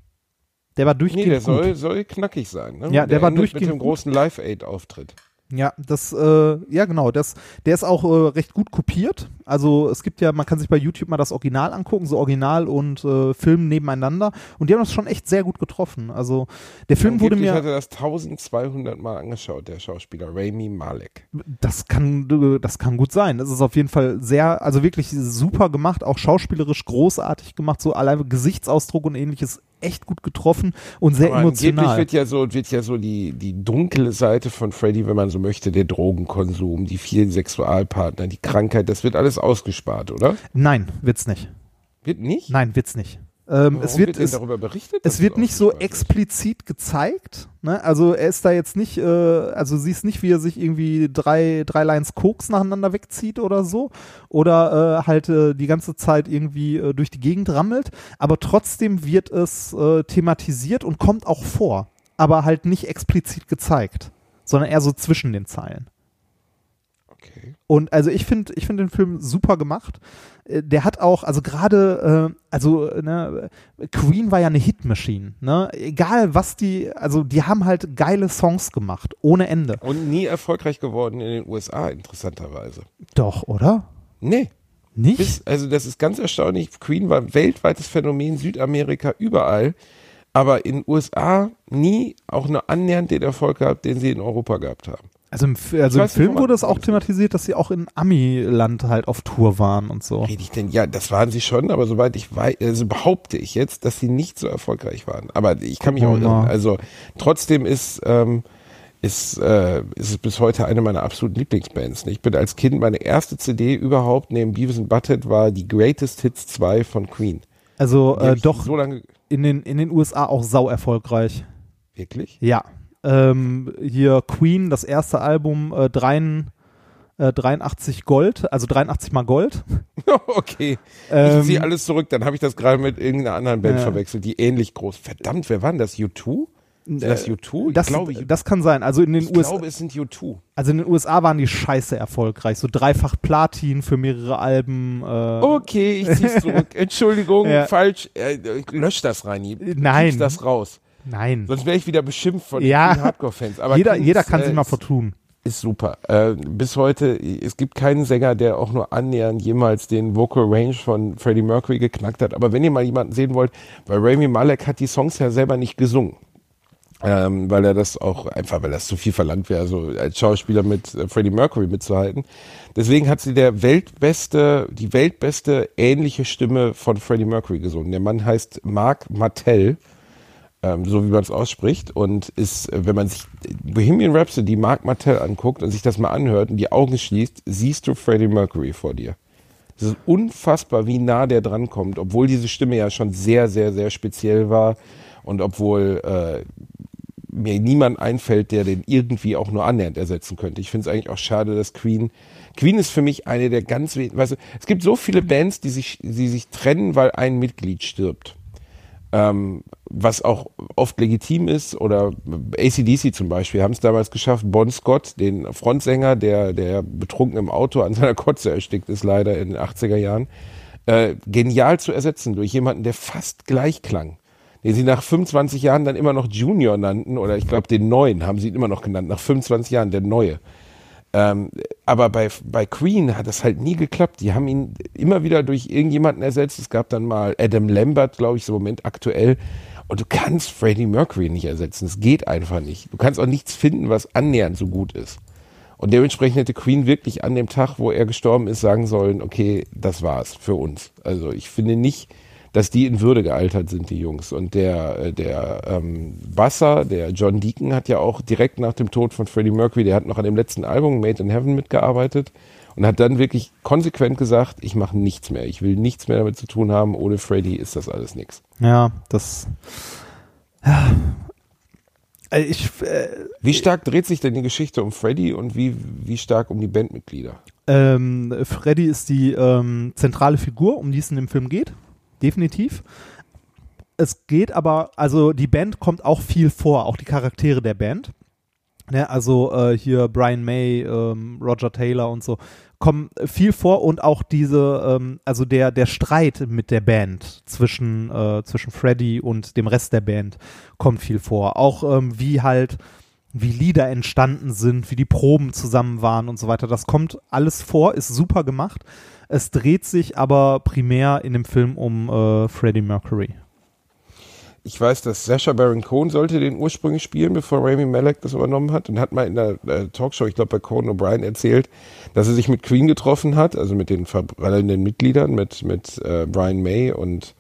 Der war durchgehend Nee, der soll, soll knackig sein. Ne? Ja, der, der war durchgehend mit dem großen Live-Aid-Auftritt. Ja, das, äh, ja genau, das, der ist auch äh, recht gut kopiert. Also es gibt ja, man kann sich bei YouTube mal das Original angucken, so Original und äh, Film nebeneinander. Und die haben das schon echt sehr gut getroffen. Also der Film wurde mir. Ich hatte das 1200 Mal angeschaut, der Schauspieler Rami Malek. Das kann, das kann gut sein. Das ist auf jeden Fall sehr, also wirklich super gemacht, auch schauspielerisch großartig gemacht, so allein Gesichtsausdruck und ähnliches echt gut getroffen und sehr Aber emotional. wird ja so, wird ja so die, die dunkle Seite von Freddy, wenn man so möchte, der Drogenkonsum, die vielen Sexualpartner, die Krankheit, das wird alles ausgespart, oder? Nein, wird's nicht. Wird nicht? Nein, wird's nicht. Ähm, es wird, wird es, darüber berichtet? Es wird nicht so explizit gezeigt. Ne? Also er ist da jetzt nicht, äh, also siehst nicht, wie er sich irgendwie drei, drei Lines Koks nacheinander wegzieht oder so. Oder äh, halt äh, die ganze Zeit irgendwie äh, durch die Gegend rammelt. Aber trotzdem wird es äh, thematisiert und kommt auch vor. Aber halt nicht explizit gezeigt. Sondern eher so zwischen den Zeilen. Okay. Und also ich finde ich finde den Film super gemacht. Äh, der hat auch, also gerade, äh, also ne, Queen war ja eine Hitmaschine, ne? Egal was die, also die haben halt geile Songs gemacht, ohne Ende. Und nie erfolgreich geworden in den USA, interessanterweise. Doch, oder? Nee. Nicht? Bis, also das ist ganz erstaunlich. Queen war ein weltweites Phänomen, Südamerika, überall. Aber in den USA nie auch nur annähernd den Erfolg gehabt, den sie in Europa gehabt haben. Also im, also im Film wurde es auch thematisiert, dass sie auch in Ami-Land halt auf Tour waren und so. Rede ich denn? Ja, das waren sie schon, aber soweit ich weiß, also behaupte ich jetzt, dass sie nicht so erfolgreich waren. Aber ich kann mich oh, auch irren. Also trotzdem ist, ähm, ist, äh, ist es bis heute eine meiner absoluten Lieblingsbands. Ich bin als Kind, meine erste CD überhaupt neben Beavis and Butthead war die Greatest Hits 2 von Queen. Also äh, doch so in, den, in den USA auch sau erfolgreich. Wirklich? Ja ähm, hier Queen, das erste Album, äh, 83, äh, 83 Gold, also 83 mal Gold. okay. Ähm, ich ziehe alles zurück, dann habe ich das gerade mit irgendeiner anderen Band äh, verwechselt, die ähnlich groß. Verdammt, wer war denn das? U2? Sind das U2? Das, glaube, das kann sein. Also in den ich USA. glaube, es sind U2. Also in den USA waren die scheiße erfolgreich. So dreifach Platin für mehrere Alben. Äh. Okay, ich zieh's zurück. Entschuldigung, ja. falsch. Äh, lösch das, Reini. Nein. Piepst das raus. Nein. Sonst wäre ich wieder beschimpft von ja. Hardcore-Fans. jeder, Kings, jeder kann äh, sich mal vertun. Ist super. Äh, bis heute, es gibt keinen Sänger, der auch nur annähernd jemals den Vocal Range von Freddie Mercury geknackt hat. Aber wenn ihr mal jemanden sehen wollt, weil Rami Malek hat die Songs ja selber nicht gesungen. Ähm, weil er das auch einfach, weil das zu viel verlangt wäre, also als Schauspieler mit äh, Freddie Mercury mitzuhalten. Deswegen hat sie der weltbeste, die weltbeste ähnliche Stimme von Freddie Mercury gesungen. Der Mann heißt Mark Martell ähm, so wie man es ausspricht. Und ist, äh, wenn man sich Bohemian Rhapsody Mark Martell anguckt und sich das mal anhört und die Augen schließt, siehst du Freddie Mercury vor dir. Es ist unfassbar, wie nah der drankommt, obwohl diese Stimme ja schon sehr, sehr, sehr speziell war und obwohl äh, mir niemand einfällt, der den irgendwie auch nur annähernd ersetzen könnte. Ich finde es eigentlich auch schade, dass Queen Queen ist für mich eine der ganz wenigen, weißt du, es gibt so viele Bands, die sich, die sich trennen, weil ein Mitglied stirbt ähm, was auch oft legitim ist, oder ACDC zum Beispiel haben es damals geschafft, Bon Scott, den Frontsänger, der, der betrunken im Auto an seiner Kotze erstickt ist, leider in den 80er Jahren, äh, genial zu ersetzen durch jemanden, der fast gleich klang. Den sie nach 25 Jahren dann immer noch Junior nannten, oder ich glaube den Neuen haben sie ihn immer noch genannt, nach 25 Jahren, der Neue. Ähm, aber bei, bei Queen hat das halt nie geklappt. Die haben ihn immer wieder durch irgendjemanden ersetzt. Es gab dann mal Adam Lambert, glaube ich, so im Moment aktuell. Und du kannst Freddie Mercury nicht ersetzen. Es geht einfach nicht. Du kannst auch nichts finden, was annähernd so gut ist. Und dementsprechend hätte Queen wirklich an dem Tag, wo er gestorben ist, sagen sollen, okay, das war's für uns. Also ich finde nicht, dass die in Würde gealtert sind, die Jungs. Und der, äh, der ähm, Basser, der John Deacon, hat ja auch direkt nach dem Tod von Freddie Mercury, der hat noch an dem letzten Album Made in Heaven mitgearbeitet und hat dann wirklich konsequent gesagt, ich mache nichts mehr. Ich will nichts mehr damit zu tun haben. Ohne Freddie ist das alles nichts. Ja, das. Ja. Ich, äh, wie stark dreht sich denn die Geschichte um Freddie und wie, wie stark um die Bandmitglieder? Ähm, Freddy ist die ähm, zentrale Figur, um die es in dem Film geht definitiv. Es geht aber, also die Band kommt auch viel vor, auch die Charaktere der Band. Ne, also äh, hier Brian May, ähm, Roger Taylor und so kommen viel vor und auch diese, ähm, also der der Streit mit der Band zwischen äh, zwischen Freddy und dem Rest der Band kommt viel vor. Auch ähm, wie halt wie Lieder entstanden sind, wie die Proben zusammen waren und so weiter. Das kommt alles vor, ist super gemacht. Es dreht sich aber primär in dem Film um äh, Freddie Mercury. Ich weiß, dass Sasha Baron Cohen sollte den ursprünglich spielen, bevor Rami Malek das übernommen hat und hat mal in der äh, Talkshow, ich glaube bei Cohen O'Brien erzählt, dass er sich mit Queen getroffen hat, also mit den verbrennenden Mitgliedern, mit, mit äh, Brian May und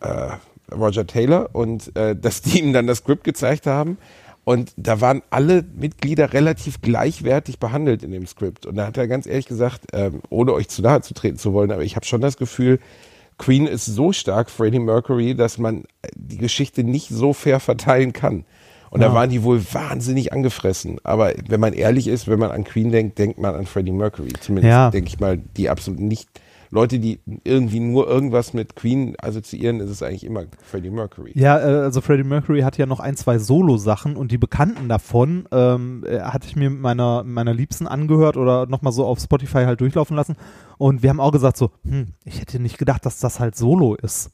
äh, Roger Taylor und äh, dass die ihm dann das Skript gezeigt haben. Und da waren alle Mitglieder relativ gleichwertig behandelt in dem Skript. Und da hat er ganz ehrlich gesagt, ähm, ohne euch zu nahe zu treten zu wollen, aber ich habe schon das Gefühl, Queen ist so stark, Freddie Mercury, dass man die Geschichte nicht so fair verteilen kann. Und ja. da waren die wohl wahnsinnig angefressen. Aber wenn man ehrlich ist, wenn man an Queen denkt, denkt man an Freddie Mercury. Zumindest ja. denke ich mal, die absolut nicht Leute, die irgendwie nur irgendwas mit Queen assoziieren, ist es eigentlich immer Freddie Mercury. Ja, äh, also Freddie Mercury hat ja noch ein, zwei Solo-Sachen und die bekannten davon ähm, äh, hatte ich mir mit meiner, meiner Liebsten angehört oder nochmal so auf Spotify halt durchlaufen lassen. Und wir haben auch gesagt so, hm, ich hätte nicht gedacht, dass das halt Solo ist.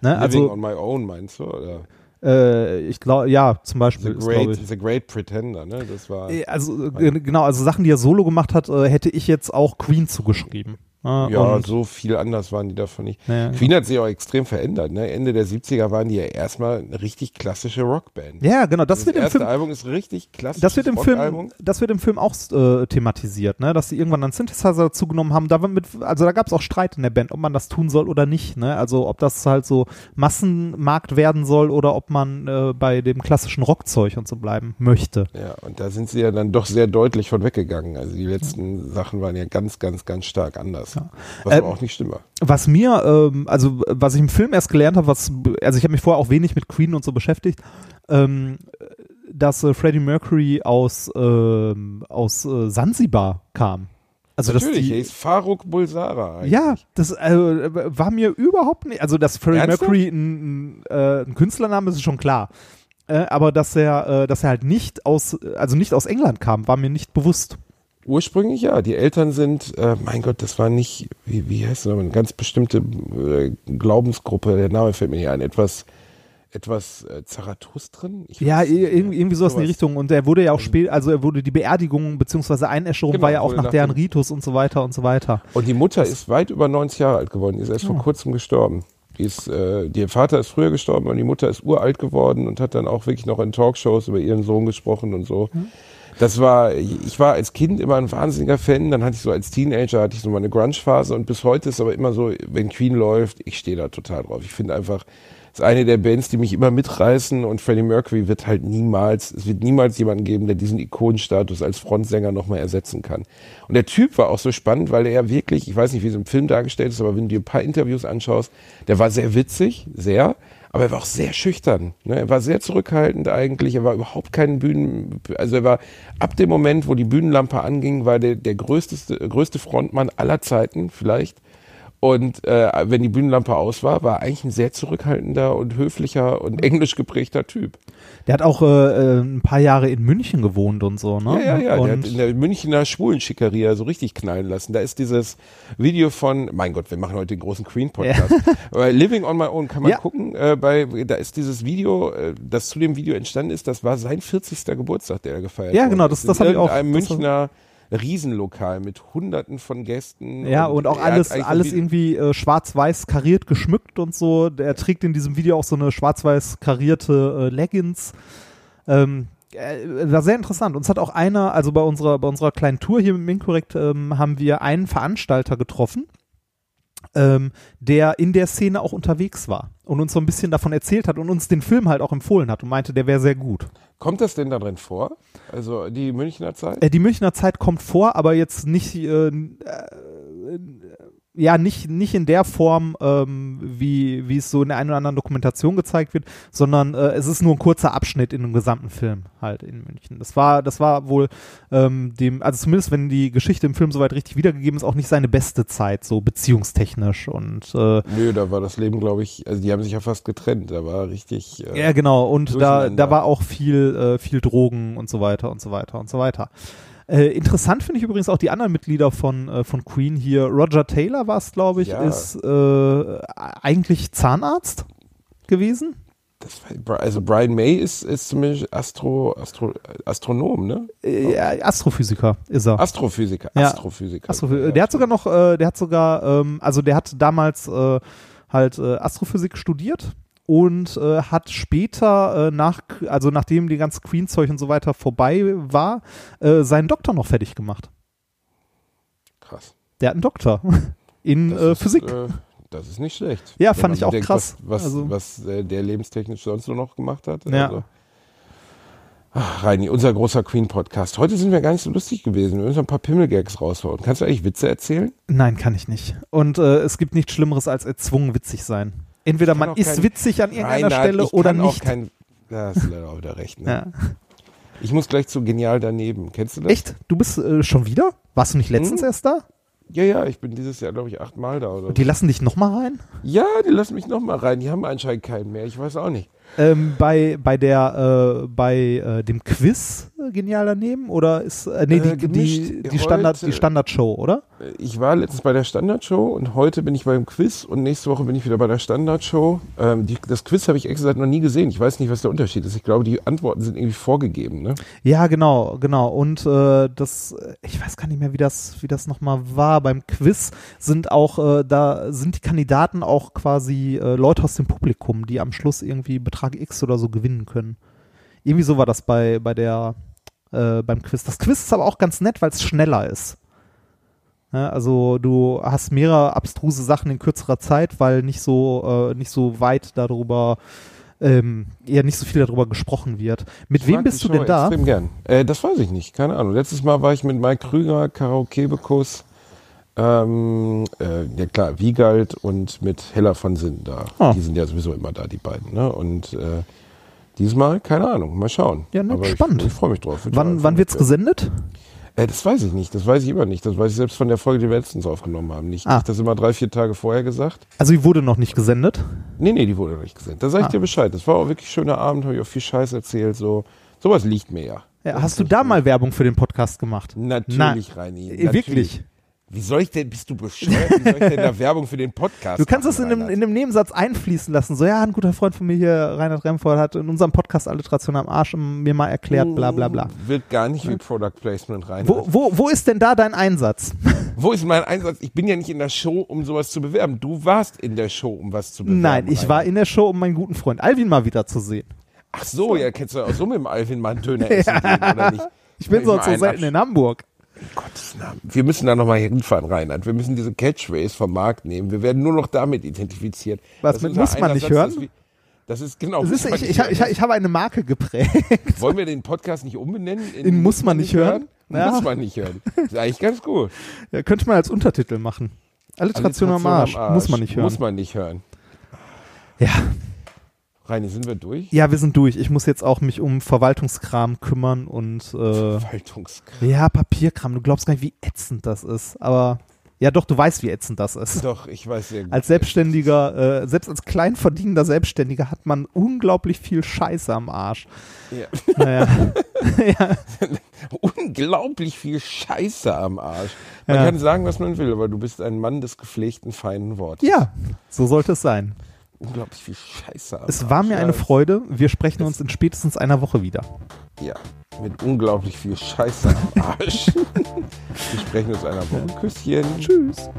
Ne? Living also, on my own meinst du? Oder? Äh, ich glaube, ja, zum Beispiel. The Great, ist, The Great Pretender, ne? Das war. Also, genau, also Sachen, die er solo gemacht hat, hätte ich jetzt auch Queen zugeschrieben. Ah, ja, so viel anders waren die davon nicht. Ja, Queen hat sich auch extrem verändert. Ne? Ende der 70er waren die ja erstmal eine richtig klassische Rockband. Ja, genau. Das, das wird erste im Film, Album ist richtig klassisch. Das wird im Film, das wird im Film auch äh, thematisiert, ne? dass sie irgendwann einen Synthesizer dazu genommen haben. Da mit, also da gab es auch Streit in der Band, ob man das tun soll oder nicht. Ne? Also ob das halt so Massenmarkt werden soll oder ob man äh, bei dem klassischen Rockzeug und so bleiben möchte. Ja, und da sind sie ja dann doch sehr deutlich von weggegangen. Also die letzten ja. Sachen waren ja ganz, ganz, ganz stark anders. Ja. Was äh, auch nicht schlimm war. Was mir, ähm, also was ich im Film erst gelernt habe, was, also ich habe mich vorher auch wenig mit Queen und so beschäftigt, ähm, dass äh, Freddie Mercury aus, äh, aus äh, Sansibar kam. Also Natürlich, er ist Faruk Bulsara. Eigentlich. Ja, das äh, war mir überhaupt nicht, also dass Freddie Ernsthaft? Mercury ein, ein, äh, ein Künstlername ist, ist schon klar. Äh, aber dass er, äh, dass er halt nicht aus, also nicht aus England kam, war mir nicht bewusst. Ursprünglich ja. Die Eltern sind, äh, mein Gott, das war nicht, wie, wie heißt das, eine ganz bestimmte äh, Glaubensgruppe, der Name fällt mir nicht ein, etwas, etwas äh, Zarathustren? ja, irgendwie, irgendwie sowas, sowas in die Richtung. Und er wurde ja auch spät, also er wurde die Beerdigung bzw. Einäscherung genau, war ja auch nach, nach deren Ritus und so weiter und so weiter. Und die Mutter das ist weit über 90 Jahre alt geworden, die ist erst oh. vor kurzem gestorben. Die ist, äh, der Vater ist früher gestorben und die Mutter ist uralt geworden und hat dann auch wirklich noch in Talkshows über ihren Sohn gesprochen und so. Mhm. Das war, ich war als Kind immer ein wahnsinniger Fan, dann hatte ich so als Teenager hatte ich so meine Grunge-Phase und bis heute ist aber immer so, wenn Queen läuft, ich stehe da total drauf. Ich finde einfach, es ist eine der Bands, die mich immer mitreißen und Freddie Mercury wird halt niemals, es wird niemals jemanden geben, der diesen Ikonenstatus als Frontsänger nochmal ersetzen kann. Und der Typ war auch so spannend, weil er wirklich, ich weiß nicht, wie es im Film dargestellt ist, aber wenn du dir ein paar Interviews anschaust, der war sehr witzig, sehr, aber er war auch sehr schüchtern. Ne? Er war sehr zurückhaltend eigentlich. Er war überhaupt kein Bühnen, also er war ab dem Moment, wo die Bühnenlampe anging, war der der größte größte Frontmann aller Zeiten vielleicht. Und äh, wenn die Bühnenlampe aus war, war eigentlich ein sehr zurückhaltender und höflicher und englisch geprägter Typ. Der hat auch äh, äh, ein paar Jahre in München gewohnt und so, ne? Ja, ja, ja. Und der hat in der Münchner Schwulenschickeria so richtig knallen lassen. Da ist dieses Video von, mein Gott, wir machen heute den großen Queen-Podcast. Ja. Living on My Own kann man ja. gucken. Äh, bei, da ist dieses Video, äh, das zu dem Video entstanden ist, das war sein 40. Geburtstag, der er gefeiert hat. Ja, genau, das, das habe ich auch. Einem Münchner Riesenlokal mit hunderten von Gästen. Ja, und, und auch alles, alles irgendwie äh, schwarz-weiß kariert geschmückt und so. Der trägt in diesem Video auch so eine schwarz-weiß karierte äh, Leggings. Ähm, äh, war sehr interessant. Uns hat auch einer, also bei unserer, bei unserer kleinen Tour hier mit Minkorrekt, ähm, haben wir einen Veranstalter getroffen, ähm, der in der Szene auch unterwegs war und uns so ein bisschen davon erzählt hat und uns den Film halt auch empfohlen hat und meinte, der wäre sehr gut. Kommt das denn da drin vor? Also die Münchner Zeit? Äh, die Münchner Zeit kommt vor, aber jetzt nicht äh, äh, ja nicht, nicht in der Form, ähm, wie, wie es so in der einen oder anderen Dokumentation gezeigt wird, sondern äh, es ist nur ein kurzer Abschnitt in dem gesamten Film halt in München. Das war, das war wohl ähm, dem, also zumindest wenn die Geschichte im Film soweit richtig wiedergegeben ist, auch nicht seine beste Zeit, so beziehungstechnisch und äh, Nö, da war das Leben, glaube ich, also die haben sich ja fast getrennt, da war richtig. Äh, ja, genau, und da, da war auch viel, äh, viel Drogen und so weiter und so weiter und so weiter. Äh, interessant finde ich übrigens auch die anderen Mitglieder von, äh, von Queen hier. Roger Taylor war es, glaube ich, ja. ist äh, eigentlich Zahnarzt gewesen. War, also Brian May ist, ist zumindest Astro, Astro, Astronom, ne? Äh, ja, Astrophysiker ist er. Astrophysiker, ja. Astrophysiker. Astrophysiker. Der hat sogar noch, äh, der hat sogar, ähm, also der hat damals äh, halt äh, Astrophysik studiert und äh, hat später äh, nach, also nachdem die ganze Queen-Zeug und so weiter vorbei war, äh, seinen Doktor noch fertig gemacht. Krass. Der hat einen Doktor in äh, Physik. Ist, äh, Das ist nicht schlecht. Ja, fand ich auch denkt, krass. Was, was, also. was äh, der lebenstechnisch sonst noch gemacht hat. Ja. Also. Ach, Reini, unser großer Queen-Podcast. Heute sind wir gar nicht so lustig gewesen. Wir müssen ein paar Pimmelgags raushauen. Kannst du eigentlich Witze erzählen? Nein, kann ich nicht. Und äh, es gibt nichts Schlimmeres als erzwungen witzig sein. Entweder man ist kein, witzig an irgendeiner Reinhard, Stelle oder nicht. Kein, da hast du leider auch wieder recht. Ne? Ja. Ich muss gleich zu Genial daneben. Kennst du das? Echt? Du bist äh, schon wieder? Warst du nicht letztens hm? erst da? Ja, ja, ich bin dieses Jahr, glaube ich, achtmal da. Oder Und die lassen dich nochmal rein? Ja, die lassen mich nochmal rein. Die haben anscheinend keinen mehr. Ich weiß auch nicht. Ähm, bei, bei der, äh, bei äh, dem Quiz äh, genial daneben oder ist, äh, nee, die, äh, die, die, Standard, die Standardshow, oder? Ich war letztens bei der Standardshow und heute bin ich beim Quiz und nächste Woche bin ich wieder bei der Standardshow. Ähm, die, das Quiz habe ich extra noch nie gesehen. Ich weiß nicht, was der Unterschied ist. Ich glaube, die Antworten sind irgendwie vorgegeben, ne? Ja, genau, genau. Und äh, das, ich weiß gar nicht mehr, wie das, wie das nochmal war. Beim Quiz sind auch, äh, da sind die Kandidaten auch quasi äh, Leute aus dem Publikum, die am Schluss irgendwie Betrag X oder so gewinnen können. Irgendwie so war das bei, bei der, äh, beim Quiz. Das Quiz ist aber auch ganz nett, weil es schneller ist. Ja, also du hast mehrere abstruse Sachen in kürzerer Zeit, weil nicht so, äh, nicht so weit darüber, ähm, eher nicht so viel darüber gesprochen wird. Mit ich wem bist du denn da? Extrem gern. Äh, das weiß ich nicht, keine Ahnung. Letztes Mal war ich mit Mike Krüger, Karaoke Bekus, ähm, äh, ja klar, Wiegald und mit Hella von Sinn da. Oh. Die sind ja sowieso immer da, die beiden. Ne? Und äh, diesmal, keine Ahnung, mal schauen. Ja, ne, spannend. Ich, ich freue mich drauf. Wann, wann wird es gesendet? Äh, das weiß ich nicht, das weiß ich immer nicht. Das weiß ich selbst von der Folge, die wir letztens aufgenommen haben. Nicht, ah. das immer drei, vier Tage vorher gesagt. Also die wurde noch nicht gesendet? Nee, nee, die wurde noch nicht gesendet. Da sage ich ah. dir Bescheid. Das war auch wirklich ein schöner Abend, habe ich auch viel Scheiß erzählt. So. Sowas liegt mir ja. ja hast du da mal Werbung für den Podcast gemacht? Natürlich, Na, Reini. Natürlich. Wirklich? Wie soll ich denn, bist du bescheuert? Wie soll ich denn da Werbung für den Podcast Du kannst es in einem, in einem Nebensatz einfließen lassen. So, ja, ein guter Freund von mir hier, Reinhard Remford, hat in unserem Podcast Alliteration am Arsch mir mal erklärt, bla bla bla. Wird gar nicht wie Product Placement rein. Wo, wo, wo ist denn da dein Einsatz? Wo ist mein Einsatz? Ich bin ja nicht in der Show, um sowas zu bewerben. Du warst in der Show, um was zu bewerben. Nein, ich Reinhard. war in der Show, um meinen guten Freund Alvin mal wieder zu sehen. Ach so, ja, kennst du auch so mit dem Alvin mal einen Döner essen gehen, oder nicht? Ich bin sonst so selten in Hamburg. Gottes Namen. Wir müssen da nochmal hinfahren, Reinhard. Wir müssen diese Catchphrase vom Markt nehmen. Wir werden nur noch damit identifiziert. Was mit, muss man nicht Satz, hören? Das ist genau. Das ist, ich, ich, ich, ich, habe eine Marke geprägt. Wollen wir den Podcast nicht umbenennen? In, in muss man nicht hören? hören? Ja. Muss man nicht hören. Das ist eigentlich ganz gut. Ja, könnte man als Untertitel machen. Alliteration, Alliteration am, Arsch. am Arsch. Muss man nicht hören. Muss man nicht hören. Ja. Reini, sind wir durch? Ja, wir sind durch. Ich muss jetzt auch mich um Verwaltungskram kümmern und äh, Verwaltungskram. Ja, Papierkram. Du glaubst gar nicht, wie ätzend das ist. Aber ja, doch, du weißt, wie ätzend das ist. Doch, ich weiß sehr gut. Als Selbstständiger, äh, selbst als kleinverdienender Selbstständiger hat man unglaublich viel Scheiße am Arsch. Ja. Naja. ja. unglaublich viel Scheiße am Arsch. Man ja. kann sagen, was man will, aber du bist ein Mann des gepflegten, feinen Wortes. Ja, so sollte es sein unglaublich viel Scheiße am Es war mir eine Freude. Wir sprechen uns in spätestens einer Woche wieder. Ja, mit unglaublich viel Scheiße am Arsch. Wir sprechen uns einer Woche. Küsschen. Tschüss.